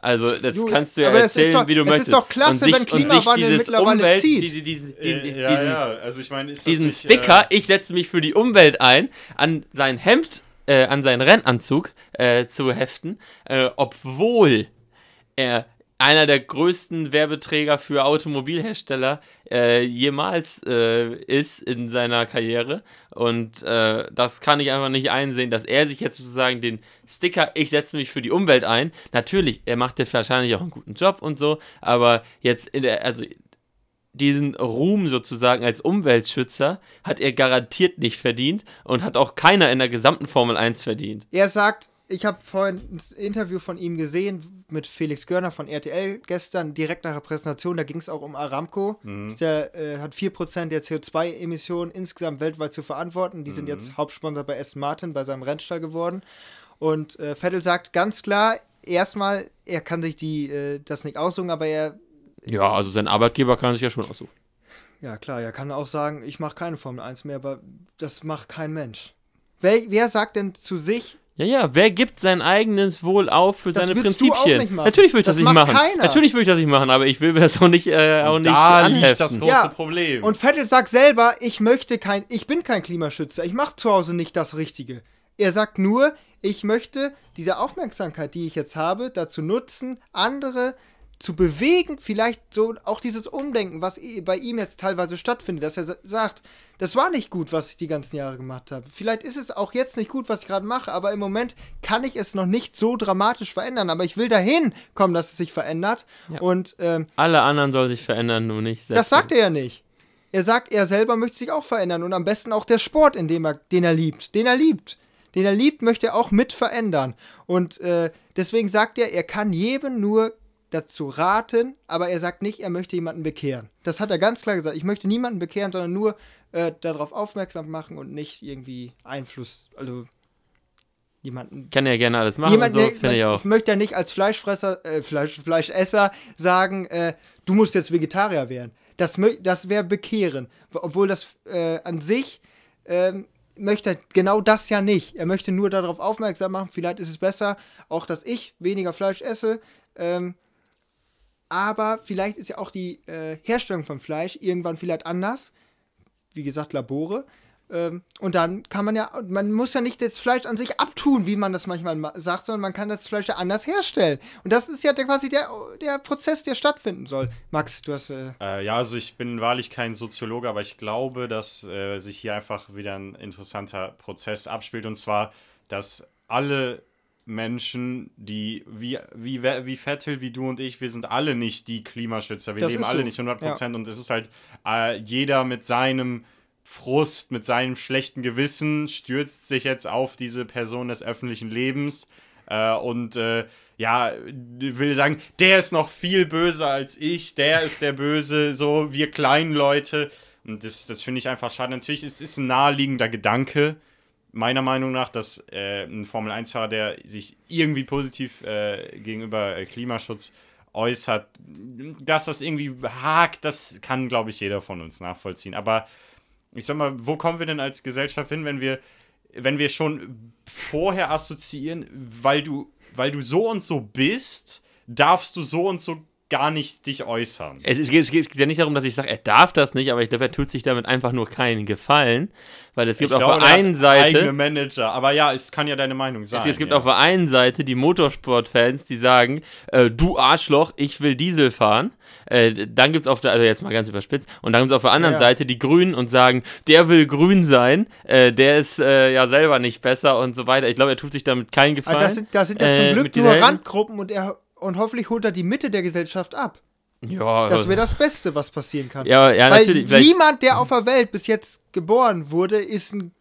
Also, das Du, kannst du ja aber es ist erzählen, doch- wie du es ist möchtest. doch klasse, und wenn sich, sich Klimawandel mittlerweile Umwelt, zieht. Diese, diesen, Äh, diesen, ja, ja, also ich meine, ist das diesen nicht, Sticker, Äh, ich setze mich für die Umwelt ein, an sein Hemd, äh, an seinen Rennanzug äh, zu heften, äh, obwohl er einer der größten Werbeträger für Automobilhersteller äh, jemals äh, ist in seiner Karriere. Und äh, das kann ich einfach nicht einsehen, dass er sich jetzt sozusagen den Sticker, ich setze mich für die Umwelt ein. Natürlich, er macht ja wahrscheinlich auch einen guten Job und so, aber jetzt in der, also diesen Ruhm sozusagen als Umweltschützer hat er garantiert nicht verdient und hat auch keiner in der gesamten Formel 1 verdient. Er sagt, ich habe vorhin ein Interview von ihm gesehen mit Felix Görner von RTL gestern, direkt nach der Präsentation. Da ging es auch um Aramco. Ist Der äh, hat 4% der CO2-Emissionen insgesamt weltweit zu verantworten. Die sind jetzt Hauptsponsor bei Aston Martin, bei seinem Rennstall geworden. Und äh, Vettel sagt ganz klar, erstmal, er kann sich die, äh, das nicht aussuchen, aber er Ja, also sein Arbeitgeber kann sich ja schon aussuchen. Ja, klar, er kann auch sagen, ich mache keine Formel 1 mehr, aber das macht kein Mensch. Wer, wer sagt denn zu sich, Ja, ja, wer gibt sein eigenes Wohl auf für Das seine würdest du auch Prinzipien? nicht machen. Natürlich würde ich das, Das nicht macht machen. keiner. Natürlich würde ich das nicht machen, aber ich will mir das auch nicht, äh, auch nicht da anheften. liegt das große Ja, Problem. Und Vettel sagt selber, ich möchte kein, ich bin kein Klimaschützer, ich mache zu Hause nicht das Richtige. Er sagt nur, ich möchte diese Aufmerksamkeit, die ich jetzt habe, dazu nutzen, andere zu bewegen, vielleicht so auch dieses Umdenken, was bei ihm jetzt teilweise stattfindet, dass er sa- sagt, das war nicht gut, was ich die ganzen Jahre gemacht habe. Vielleicht ist es auch jetzt nicht gut, was ich gerade mache, aber im Moment kann ich es noch nicht so dramatisch verändern, aber ich will dahin kommen, dass es sich verändert. Ja. Und ähm, Alle anderen sollen sich verändern, nur nicht. das sagt er ja nicht. Er sagt, er selber möchte sich auch verändern und am besten auch der Sport, in dem er, den er liebt. Den er liebt. Den er liebt, möchte er auch mit verändern. Und äh, deswegen sagt er, er kann jedem nur dazu raten, aber er sagt nicht, er möchte jemanden bekehren. Das hat er ganz klar gesagt. Ich möchte niemanden bekehren, sondern nur äh, darauf aufmerksam machen und nicht irgendwie Einfluss. Also jemanden Kann ja gerne alles machen Jemand, und so, finde ich auch. Ich möchte ja nicht als Fleischfresser, äh, Fleisch, Fleischesser sagen, äh, du musst jetzt Vegetarier werden. Das, das wäre bekehren. Obwohl das äh, an sich ähm, möchte er genau das ja nicht. Er möchte nur darauf aufmerksam machen, vielleicht ist es besser, auch dass ich weniger Fleisch esse. Ähm, aber vielleicht ist ja auch die äh, Herstellung von Fleisch irgendwann vielleicht anders. Wie gesagt, Labore. Ähm, und dann kann man ja, man muss ja nicht das Fleisch an sich abtun, wie man das manchmal ma- sagt, sondern man kann das Fleisch ja anders herstellen. Und das ist ja der, quasi der, der Prozess, der stattfinden soll. Max, du hast. Äh, Äh, ja, also ich bin wahrlich kein Soziologe, aber ich glaube, dass äh, sich hier einfach wieder ein interessanter Prozess abspielt. Und zwar, dass alle Menschen, die wie, wie, wie Vettel, wie du und ich, wir sind alle nicht die Klimaschützer. Wir Das leben alle so. nicht 100 Prozent. Und es ist halt äh, jeder mit seinem Frust, mit seinem schlechten Gewissen stürzt sich jetzt auf diese Person des öffentlichen Lebens äh, und äh, ja, will sagen, der ist noch viel böser als ich, der ist der Böse, so wir kleinen Leute. Und das, das finde ich einfach schade. Natürlich ist es ein naheliegender Gedanke, meiner Meinung nach, dass äh, ein Formel-1-Fahrer, der sich irgendwie positiv äh, gegenüber äh, Klimaschutz äußert, dass das irgendwie hakt, das kann, glaube ich, jeder von uns nachvollziehen. Aber ich sag mal, wo kommen wir denn als Gesellschaft hin, wenn wir, wenn wir schon vorher assoziieren, weil du, weil du so und so bist, darfst du so und so gar nicht dich äußern. Es, es, geht, es geht ja nicht darum, dass ich sage, er darf das nicht, aber ich glaube, er tut sich damit einfach nur keinen Gefallen, weil es gibt Ich auf glaube, der einen eigene Seite, Manager, aber ja, es kann ja deine Meinung sein. es, es gibt ja. auf der einen Seite die Motorsportfans, die sagen, äh, du Arschloch, ich will Diesel fahren. Äh, dann gibt es auf der, also jetzt mal ganz überspitzt, und dann gibt es auf der anderen Ja. Seite die Grünen und sagen, der will grün sein, äh, der ist äh, ja selber nicht besser und so weiter. Ich glaube, er tut sich damit keinen Gefallen. aber das sind, das sind ja Äh, zum Glück mit nur Randgruppen und, er, und hoffentlich holt er die Mitte der Gesellschaft ab. Ja, Das wäre das Beste, was passieren kann. ja, ja, Weil natürlich. Niemand, der auf der Welt bis jetzt geboren wurde, ist ein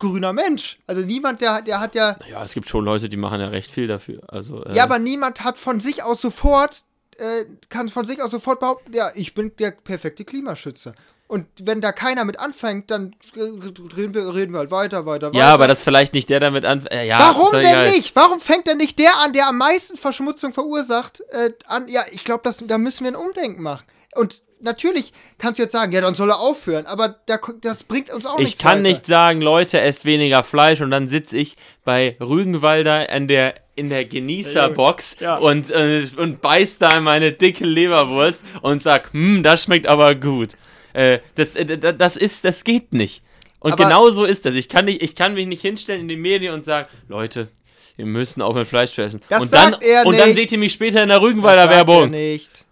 grüner Mensch. Also niemand, der, der hat ja. ja, es gibt schon Leute, die machen ja recht viel dafür. Also, äh, Ja, aber niemand hat von sich aus sofort, äh, kann von sich aus sofort behaupten, ja, ich bin der perfekte Klimaschützer. Und wenn da keiner mit anfängt, dann reden wir, reden wir halt weiter, weiter, weiter. Ja, aber das vielleicht nicht der damit an. Äh, ja, Warum denn egal. nicht? Warum fängt denn nicht der an, der am meisten Verschmutzung verursacht, äh, an? Ja, ich glaube, da müssen wir ein Umdenken machen. Und natürlich kannst du jetzt sagen, ja, dann soll er aufhören, aber da, das bringt uns auch Ich nichts kann weiter. nicht sagen, Leute, esst weniger Fleisch und dann sitze ich bei Rügenwalder in der, in der Genießerbox Ja. und, äh, und beiß da in meine dicke Leberwurst und sag, hm, das schmeckt aber gut. Äh, das, äh, das ist, das geht nicht. Und Aber- genau so ist das. Ich kann, nicht, ich kann mich nicht hinstellen in die Medien und sagen, Leute, wir müssen aufhören, Fleisch zu essen. Das und dann, sagt er und dann nicht. seht ihr mich später in der Das Rügenwalder er Werbung. nicht.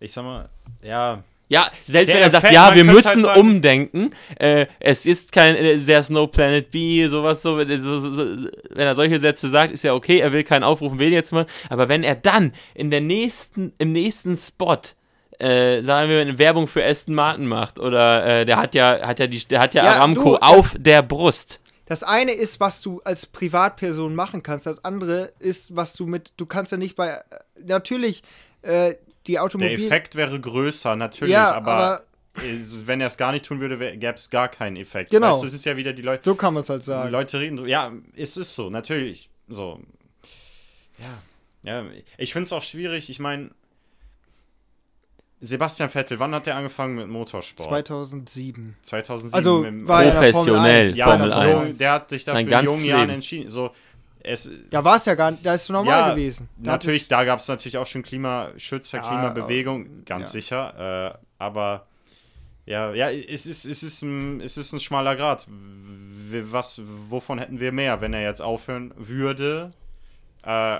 Ich sag mal, ja, Ja, selbst Der wenn er sagt, Effekt, ja, wir müssen halt umdenken, äh, es ist kein, äh, there's no planet B, sowas so, so, so, so, wenn er solche Sätze sagt, ist ja okay, er will keinen aufrufen, will jetzt mal, aber wenn er dann in der nächsten, im nächsten Spot, äh, sagen wir, eine Werbung für Aston Martin macht, oder äh, der hat ja, hat ja die, der hat ja, Ja, Aramco du, das- auf der Brust. Das eine ist, was du als Privatperson machen kannst. Das andere ist, was du mit. Du kannst ja nicht bei. Natürlich, äh, die der Automobil. Effekt wäre größer, natürlich, Ja, aber, aber- wenn er es gar nicht tun würde, gäbe es gar keinen Effekt. Genau. Weißt du, es ist ja wieder die Leute. So kann man es halt Die sagen. Leute reden drüber. Ja, es ist so, natürlich. So. Ja. Ja, ich finde es auch schwierig. Ich meine, Sebastian Vettel, wann hat der angefangen mit Motorsport? 2007. 2007. Also war er der Formel Professionell, 1. ja, Formel der jung, Formel 1. der hat sich dafür in jungen Jahren entschieden. So, es, Da war es ja gar nicht. Da ist es normal ja, gewesen. Da Natürlich, da gab es natürlich auch schon Klimaschützer, Ja, Klimabewegung, ganz ja. sicher. Äh, aber ja, ja, es ist, es ist ein, es ist ein schmaler Grad. Was, wovon hätten wir mehr, wenn er jetzt aufhören würde? Äh,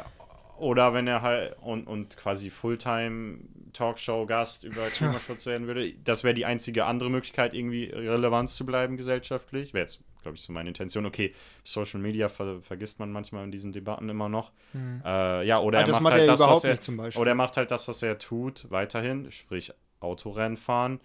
oder wenn er halt und, und quasi Fulltime Talkshow-Gast über Klimaschutz werden würde. Das wäre die einzige andere Möglichkeit, irgendwie relevant zu bleiben gesellschaftlich. Wäre jetzt, glaube ich, so meine Intention. Okay, Social Media ver vergisst man manchmal in diesen Debatten immer noch. Äh, ja, oder Ah, er macht halt das, was er, nicht oder er macht halt das, was er tut, weiterhin, sprich Autorennen fahren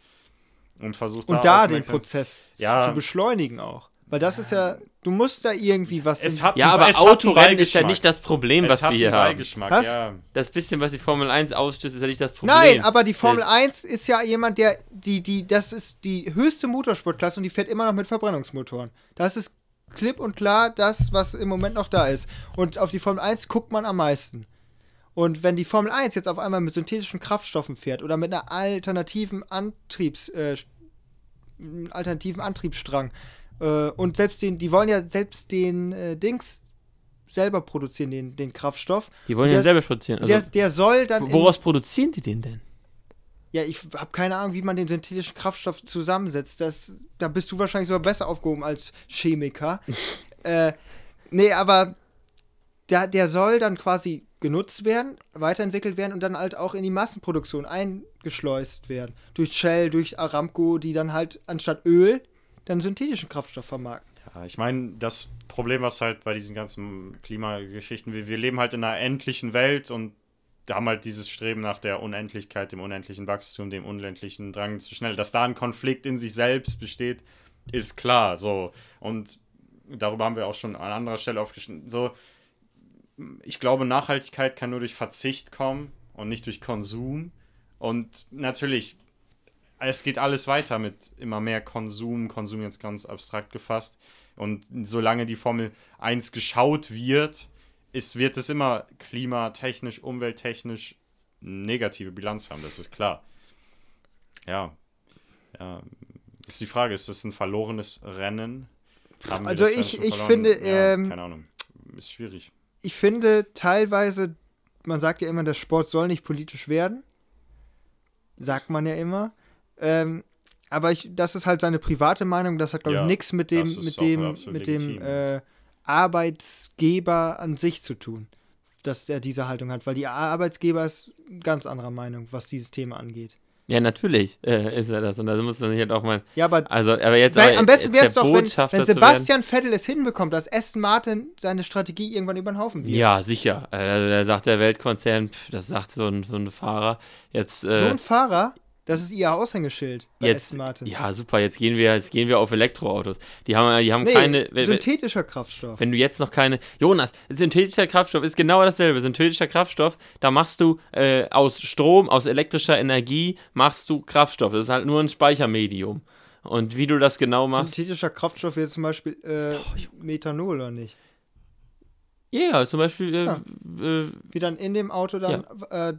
und versucht Und da den aufmerksam- Prozess Ja. zu beschleunigen auch. Weil das ist ja, du musst da irgendwie was. Es hat Ja, aber es Autorennen ist ja nicht das Problem, es was hat wir hier haben. Was? ja. Das bisschen, was die Formel 1 ausstößt, ist ja nicht das Problem. Nein, aber die Formel Das- 1 ist ja jemand, der, die, die, das ist die höchste Motorsportklasse und die fährt immer noch mit Verbrennungsmotoren. Das ist klipp und klar das, was im Moment noch da ist. Und auf die Formel 1 guckt man am meisten. Und wenn die Formel 1 jetzt auf einmal mit synthetischen Kraftstoffen fährt oder mit einer alternativen Antriebs, äh, alternativen Antriebsstrang äh, und selbst den, die wollen ja selbst den äh, Dings selber produzieren, den, den Kraftstoff. Die wollen der, ja selber produzieren. Also, der, der soll dann. in- woraus produzieren die den denn? ja, ich habe keine Ahnung, wie man den synthetischen Kraftstoff zusammensetzt. Das, da bist du wahrscheinlich sogar besser aufgehoben als Chemiker. äh, nee, aber der, der soll dann quasi genutzt werden, weiterentwickelt werden und dann halt auch in die Massenproduktion eingeschleust werden. Durch Shell, durch Aramco, die dann halt anstatt Öl dann synthetischen Kraftstoff vermarkten. Ja, ich meine, das Problem, was halt bei diesen ganzen Klimageschichten, wir, wir leben halt in einer endlichen Welt und haben halt dieses Streben nach der Unendlichkeit, dem unendlichen Wachstum, dem unendlichen Drang zu schnell. Dass da ein Konflikt in sich selbst besteht, ist klar. So. Und darüber haben wir auch schon an anderer Stelle aufgeschnitten. So, ich glaube, Nachhaltigkeit kann nur durch Verzicht kommen und nicht durch Konsum. Und natürlich, es geht alles weiter mit immer mehr Konsum, Konsum jetzt ganz abstrakt gefasst. Und solange die Formel 1 geschaut wird, ist, wird es immer klimatechnisch, umwelttechnisch negative Bilanz haben, das ist klar. Ja. ja. Ist die Frage, ist das ein verlorenes Rennen? Also ich- ich verloren? finde, ja, ähm, keine Ahnung. Ist schwierig. ich finde teilweise, man sagt ja immer, der Sport soll nicht politisch werden. Sagt man ja immer. Ähm, aber ich, das ist halt seine private Meinung. Das hat, glaube Ja, ich, nichts mit dem, mit dem, mit dem äh, Arbeitsgeber an sich zu tun, dass er diese Haltung hat. Weil die Arbeitsgeber ist ganz anderer Meinung, was dieses Thema angeht. Ja, natürlich äh, ist er das. Und da muss dann halt auch mal. Ja, aber Also, aber jetzt. Aber am besten wäre es doch, wenn, wenn Sebastian Vettel es hinbekommt, dass Aston Martin seine Strategie irgendwann über den Haufen wirft. Ja, sicher. Also, da sagt der Weltkonzern, pf, das sagt so ein, so ein Fahrer. Jetzt. Äh, So ein Fahrer, das ist ihr Aushängeschild bei jetzt, Aston Martin. ja, super, jetzt gehen wir, jetzt gehen wir auf Elektroautos. Die haben, die haben Nee, keine. synthetischer Kraftstoff. Wenn du jetzt noch keine. Jonas, synthetischer Kraftstoff ist genau dasselbe. Synthetischer Kraftstoff, da machst du äh, aus Strom, aus elektrischer Energie, machst du Kraftstoff. Das ist halt nur ein Speichermedium. Und wie du das genau machst. Synthetischer Kraftstoff wäre zum Beispiel äh, Methanol oder nicht? Ja, zum Beispiel. Äh, Ja. äh, Wie dann in dem Auto dann äh,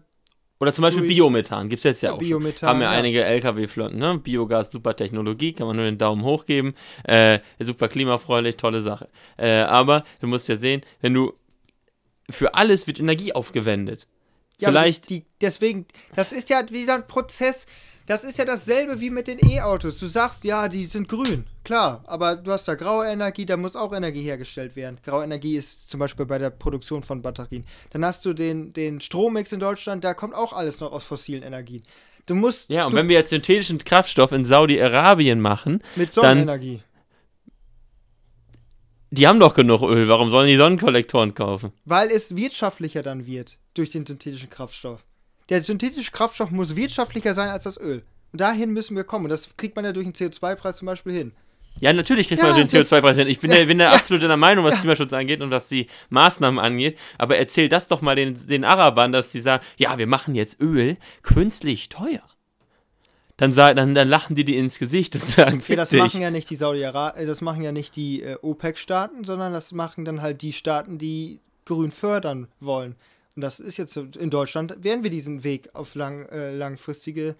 oder zum Beispiel Biomethan, gibt es jetzt ja, Ja, auch. Biomethan. Haben ja, ja. einige LKW-Flotten, ne? Biogas, super Technologie, kann man nur den Daumen hoch geben. Äh, super klimafreundlich, tolle Sache. Äh, aber du musst ja sehen, wenn du. Für alles wird Energie aufgewendet. ja, Vielleicht. Die, deswegen, das ist ja wieder ein Prozess. Das ist ja dasselbe wie mit den E-Autos. Du sagst, ja, die sind grün, klar, aber du hast da graue Energie, da muss auch Energie hergestellt werden. Graue Energie ist zum Beispiel bei der Produktion von Batterien. Dann hast du den, den Strommix in Deutschland, da kommt auch alles noch aus fossilen Energien. Du musst Ja, und du, wenn wir jetzt synthetischen Kraftstoff in Saudi-Arabien machen, mit dann- Sonnenenergie. die haben doch genug Öl, warum sollen die Sonnenkollektoren kaufen? Weil es wirtschaftlicher dann wird durch den synthetischen Kraftstoff. Der synthetische Kraftstoff muss wirtschaftlicher sein als das Öl. Und dahin müssen wir kommen. Und das kriegt man ja durch den CO2-Preis zum Beispiel hin. Ja, natürlich kriegt Ja, man den das- CO2-Preis hin. Ich bin, der, bin da absolut in der Meinung, was Klimaschutz angeht und was die Maßnahmen angeht. Aber erzähl das doch mal den, den Arabern, dass die sagen, ja, wir machen jetzt Öl künstlich teuer. Dann, dann, dann lachen die dir ins Gesicht und sagen, Ja, fick das dich. machen ja nicht die saudi äh, das machen ja nicht die äh, OPEC-Staaten, sondern das machen dann halt die Staaten, die grün fördern wollen. Und das ist jetzt so, in Deutschland werden wir diesen Weg auf lang, äh, langfristige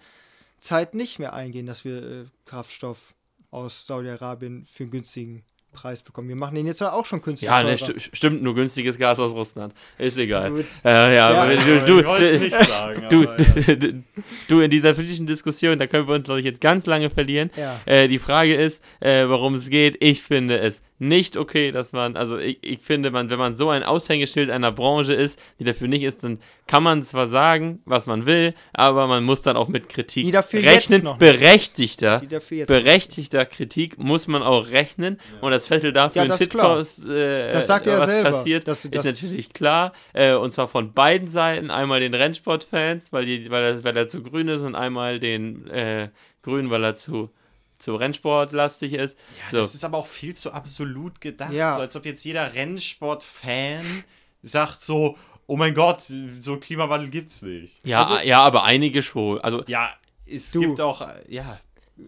Zeit nicht mehr eingehen, dass wir äh, Kraftstoff aus Saudi-Arabien für einen günstigen Preis bekommen. Wir machen den jetzt auch schon günstig. ja, ne, sti stimmt, nur günstiges Gas aus Russland. Ist egal. Äh, ja, Ja, du, du, wollte es du, nicht sagen. du, aber, ja. du, du, in dieser politischen Diskussion, da können wir uns, glaube ich, jetzt ganz lange verlieren. Ja. Äh, die Frage ist, äh, worum es geht. Ich finde es nicht okay, dass man, also ich, ich finde, man, wenn man so ein Aushängeschild einer Branche ist, die dafür nicht ist, dann kann man zwar sagen, was man will, aber man muss dann auch mit Kritik Die dafür jetzt rechnen. berechtigter, Die dafür jetzt berechtigter Kritik muss man auch rechnen. Und das Vettel dafür Ja, das ist klar. Shitpost, äh, Das sagt er ja was selber, passiert, dass- ist natürlich klar. Äh, und zwar von beiden Seiten. Einmal den Rennsportfans, weil, die, weil, er, weil er zu grün ist und einmal den äh, Grünen, weil er zu, zu Rennsportlastig ist. so. Das ist aber auch viel zu absolut gedacht. Ja. So als ob jetzt jeder Rennsport-Fan sagt so, oh mein Gott, so Klimawandel gibt's nicht. ja, also- ja, aber einige schon. Also Ja, es Du. gibt auch, ja,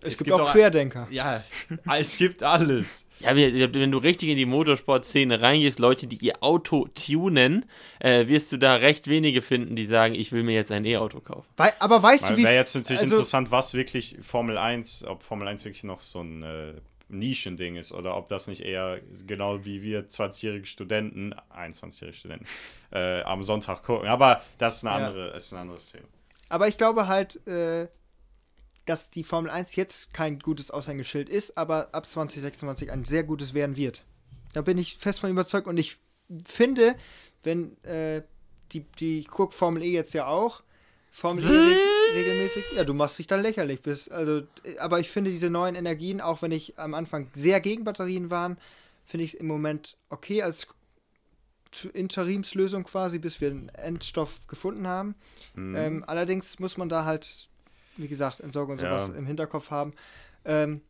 Es, Es gibt, gibt auch Querdenker. Ja, es gibt alles. Ja, wenn du richtig in die Motorsportszene reingehst, Leute, die ihr Auto tunen, äh, wirst du da recht wenige finden, die sagen, ich will mir jetzt ein E-Auto kaufen. Wei aber weißt du, wie. Wäre jetzt natürlich also, interessant, was wirklich Formel 1, ob Formel 1 wirklich noch so ein äh, Nischending ist oder ob das nicht eher genau wie wir 20-jährige Studenten, 21-jährige Studenten, äh, am Sonntag gucken. Aber das ist, eine Ja. andere, ist ein anderes Thema. Aber ich glaube halt, äh, dass die Formel 1 jetzt kein gutes Aushängeschild ist, aber ab 2026 ein sehr gutes werden wird. Da bin ich fest von überzeugt und ich finde, wenn äh, die, die, ich guck Formel E jetzt ja auch, Formel E re regelmäßig, ja, du machst dich dann lächerlich. Bist, also, aber ich finde diese neuen Energien, auch wenn ich am Anfang sehr gegen Batterien waren, finde ich es im Moment okay als Interimslösung quasi, bis wir einen Endstoff gefunden haben. Mhm. Ähm, allerdings muss man da halt, wie gesagt, Entsorgung und Ja. sowas im Hinterkopf haben. Ähm,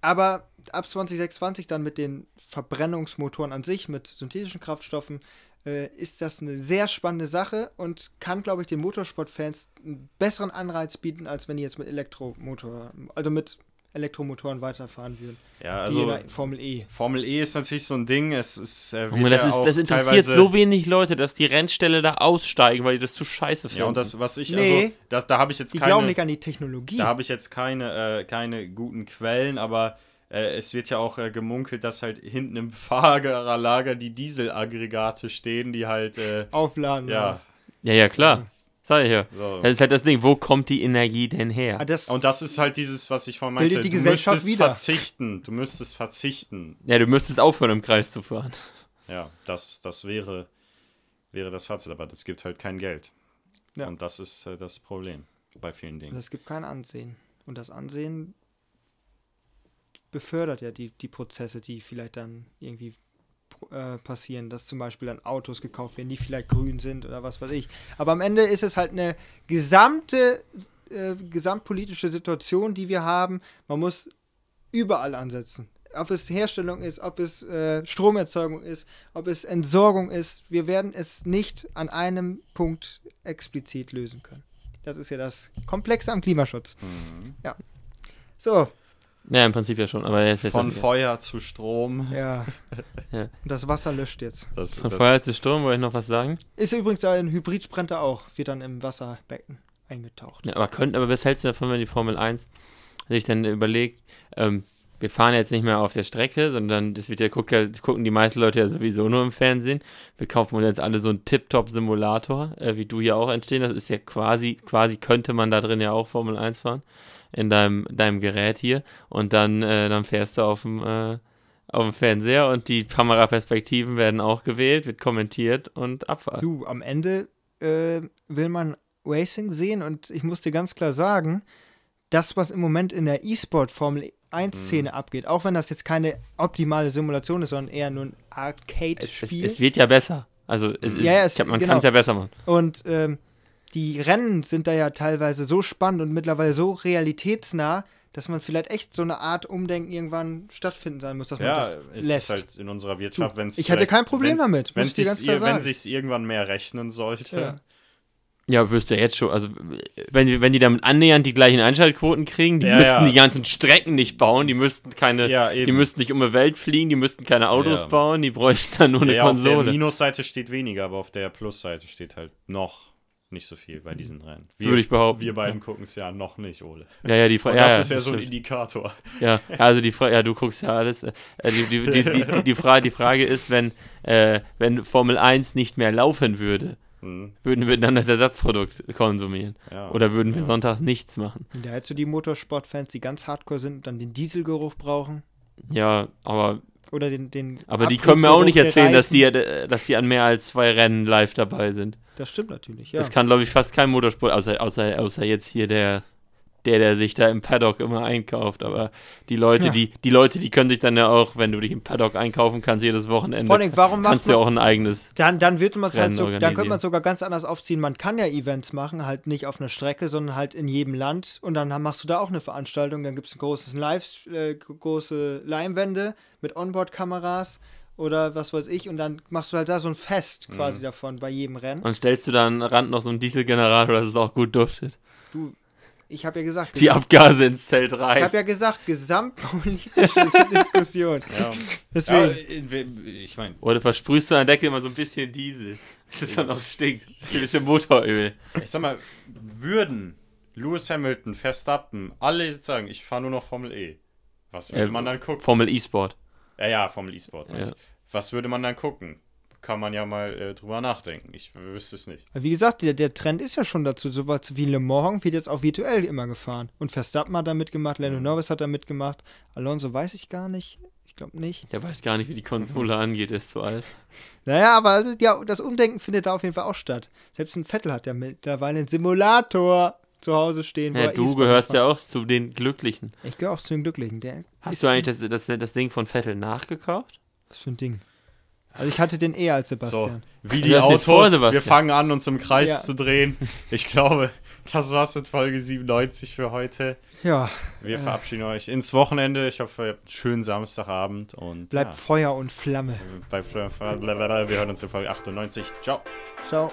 aber ab 2026 dann mit den Verbrennungsmotoren an sich, mit synthetischen Kraftstoffen, äh, ist das eine sehr spannende Sache und kann, glaube ich, den Motorsportfans einen besseren Anreiz bieten, als wenn die jetzt mit Elektromotor, also mit Elektromotoren weiterfahren würden. ja, Also, also Formel E. Formel E ist natürlich so ein Ding. Es ist, äh, Junge, wird das, ja ist, auch das interessiert so wenig Leute, dass die Rennställe da aussteigen, weil die das zu scheiße finden. Ja, und das, was ich, Nee. also, das, da habe ich jetzt Die keine. glauben nicht an die Technologie. Da habe ich jetzt keine, äh, keine guten Quellen, aber äh, es wird ja auch äh, gemunkelt, dass halt hinten im Fahrerlager die Dieselaggregate stehen, die halt, äh, Aufladen. Ja. was. ja, ja, klar. Sag ich ja. so. Das ist halt das Ding, wo kommt die Energie denn her? Ah, das, Und das ist halt dieses, was ich vorhin meinte. Bildet die du Gesellschaft müsstest wieder. verzichten. Du müsstest verzichten. Ja, du müsstest aufhören, im Kreis zu fahren. Ja, das, das wäre, wäre das Fazit, aber das gibt halt kein Geld. Ja. Und das ist äh, das Problem bei vielen Und Dingen. es gibt kein Ansehen. Und das Ansehen befördert ja die, die Prozesse, die vielleicht dann irgendwie äh, passieren, dass zum Beispiel dann Autos gekauft werden, die vielleicht grün sind oder was weiß ich. Aber am Ende ist es halt eine gesamte, äh, gesamtpolitische Situation, die wir haben. Man muss überall ansetzen. Ob es Herstellung ist, ob es äh, Stromerzeugung ist, ob es Entsorgung ist. Wir werden es nicht an einem Punkt explizit lösen können. Das ist ja das Komplexe am Klimaschutz. Mhm. Ja. So, Ja, im Prinzip ja schon, aber er ist jetzt Von ja. Feuer zu Strom. ja. Ja. Und das Wasser löscht jetzt. Das, Von das, Feuer zu Sturm, wollte ich noch was sagen? Ist übrigens ein Hybridsprinter auch, wird dann im Wasserbecken eingetaucht. Ja, aber könnten, aber was hältst du davon, wenn die Formel 1 sich dann überlegt, ähm, wir fahren jetzt nicht mehr auf der Strecke, sondern das wird ja, guckt ja, gucken die meisten Leute ja sowieso nur im Fernsehen. Wir kaufen uns jetzt alle so einen Tip-Top-Simulator, äh, wie du hier auch entstehen. Das ist ja quasi, quasi könnte man da drin ja auch Formel 1 fahren. In deinem, deinem Gerät hier. Und dann, äh, dann fährst du auf dem, äh, auf dem Fernseher und die Kameraperspektiven werden auch gewählt, wird kommentiert und Abfahrt. Du, am Ende äh, will man Racing sehen und ich muss dir ganz klar sagen, das, was im Moment in der E-Sport Formel 1-Szene Mhm. abgeht, auch wenn das jetzt keine optimale Simulation ist, sondern eher nur ein Es, es, Arcade-Spiel. es wird ja besser. Also es ist, Ja, ja, es- man genau. kann es ja besser machen. Und ähm, die Rennen sind da ja teilweise so spannend und mittlerweile so realitätsnah, dass man vielleicht echt so eine Art Umdenken irgendwann stattfinden sein muss, dass man ja, das es lässt. ist halt in unserer Wirtschaft, wenn es ich hatte kein Problem damit, Wenn es ganz klar wenn sagen. sich's irgendwann mehr rechnen sollte. Ja. Ja, wirst du ja jetzt schon. Also, wenn die, wenn die damit annähernd die gleichen Einschaltquoten kriegen, die Ja, müssten ja. die ganzen Strecken nicht bauen, die müssten keine, Ja, eben. die müssten nicht um die Welt fliegen, die müssten keine Autos Ja. bauen, die bräuchten dann nur eine ja, auf der Konsole. Minusseite steht weniger, aber auf der Plusseite steht halt noch nicht so viel bei diesen Rennen. Wir, Würde ich behaupten. Wir beiden gucken es ja noch nicht, Ole. Ja, ja, die Fra Und ja, das ja, ist ja so ein. Indikator. Ja, also die Frage, ja, du guckst ja alles. Äh, die, die, die, die, die, Frage, die Frage ist, wenn, äh, wenn Formel 1 nicht mehr laufen würde, Hm, würden wir dann das Ersatzprodukt konsumieren? ja. Oder würden wir ja. sonntags nichts machen? Da hättest du die Motorsportfans, die ganz hardcore sind und dann den Dieselgeruch brauchen. Ja, aber, Oder den, den aber die können mir auch nicht erzählen, dass die, äh, dass die an mehr als zwei Rennen live dabei sind. Das stimmt natürlich, ja. Das kann, glaube ich, fast kein Motorsport, außer, außer, außer jetzt hier der, der, der sich da im Paddock immer einkauft. Aber die Leute, Ja. die, die Leute, die können sich dann ja auch, wenn du dich im Paddock einkaufen kannst, jedes Wochenende, Vor allem, warum kannst du ja auch ein eigenes. dann, dann wird man es halt so, dann könnte man es sogar ganz anders aufziehen. Man kann ja Events machen, halt nicht auf einer Strecke, sondern halt in jedem Land. Und dann machst du da auch eine Veranstaltung. Dann gibt es ein großes Live, äh, große Leinwände mit Onboard-Kameras oder was weiß ich. Und dann machst du halt da so ein Fest quasi davon bei jedem Rennen. Und stellst du da an den Rand noch so einen Dieselgenerator, dass es auch gut duftet. Ich habe ja gesagt, Die Abgase ins Zelt ich rein. habe ja gesagt, gesamtpolitische Diskussion. Ja. Deswegen. Ja, ich meine, Oder versprühst du an der Decke immer so ein bisschen Diesel. Dass es dann auch stinkt. Das ist ein bisschen Motoröl. ich sag mal, würden Lewis Hamilton, Verstappen, alle sagen, ich fahre nur noch Formel E. Was würde Äh, man dann gucken? Formel E-Sport. Ja, ja, Formel E-Sport. Ja. Was würde man dann gucken? Kann man ja mal äh, drüber nachdenken. Ich wüsste es nicht. Wie gesagt, der, der Trend ist ja schon dazu. So was wie Le Mans wird jetzt auch virtuell immer gefahren. Und Verstappen hat da mitgemacht, Lando Norris hat da mitgemacht. Alonso weiß ich gar nicht. Ich glaube nicht. Der weiß gar nicht, wie die Konsole angeht, der ist zu alt. Naja, aber also, ja, das Umdenken findet da auf jeden Fall auch statt. Selbst ein Vettel hat ja mittlerweile einen Simulator zu Hause stehen. Ja, du gehörst ja auch zu den Glücklichen. Ich gehöre auch zu den Glücklichen. Der Hast du eigentlich das, das, das Ding von Vettel nachgekauft? Was für ein Ding. Also ich hatte den eher als So, Sebastian. wie Du die vor, Autos. Sebastian. Wir fangen an, uns im Kreis Ja. zu drehen. Ich glaube, das war's mit Folge 97 für heute. Ja, Wir verabschieden euch ins Wochenende. Ich hoffe, ihr habt einen schönen Samstagabend und bleibt ja, Feuer und Flamme. bei, wir hören uns in Folge 98. Ciao. Ciao.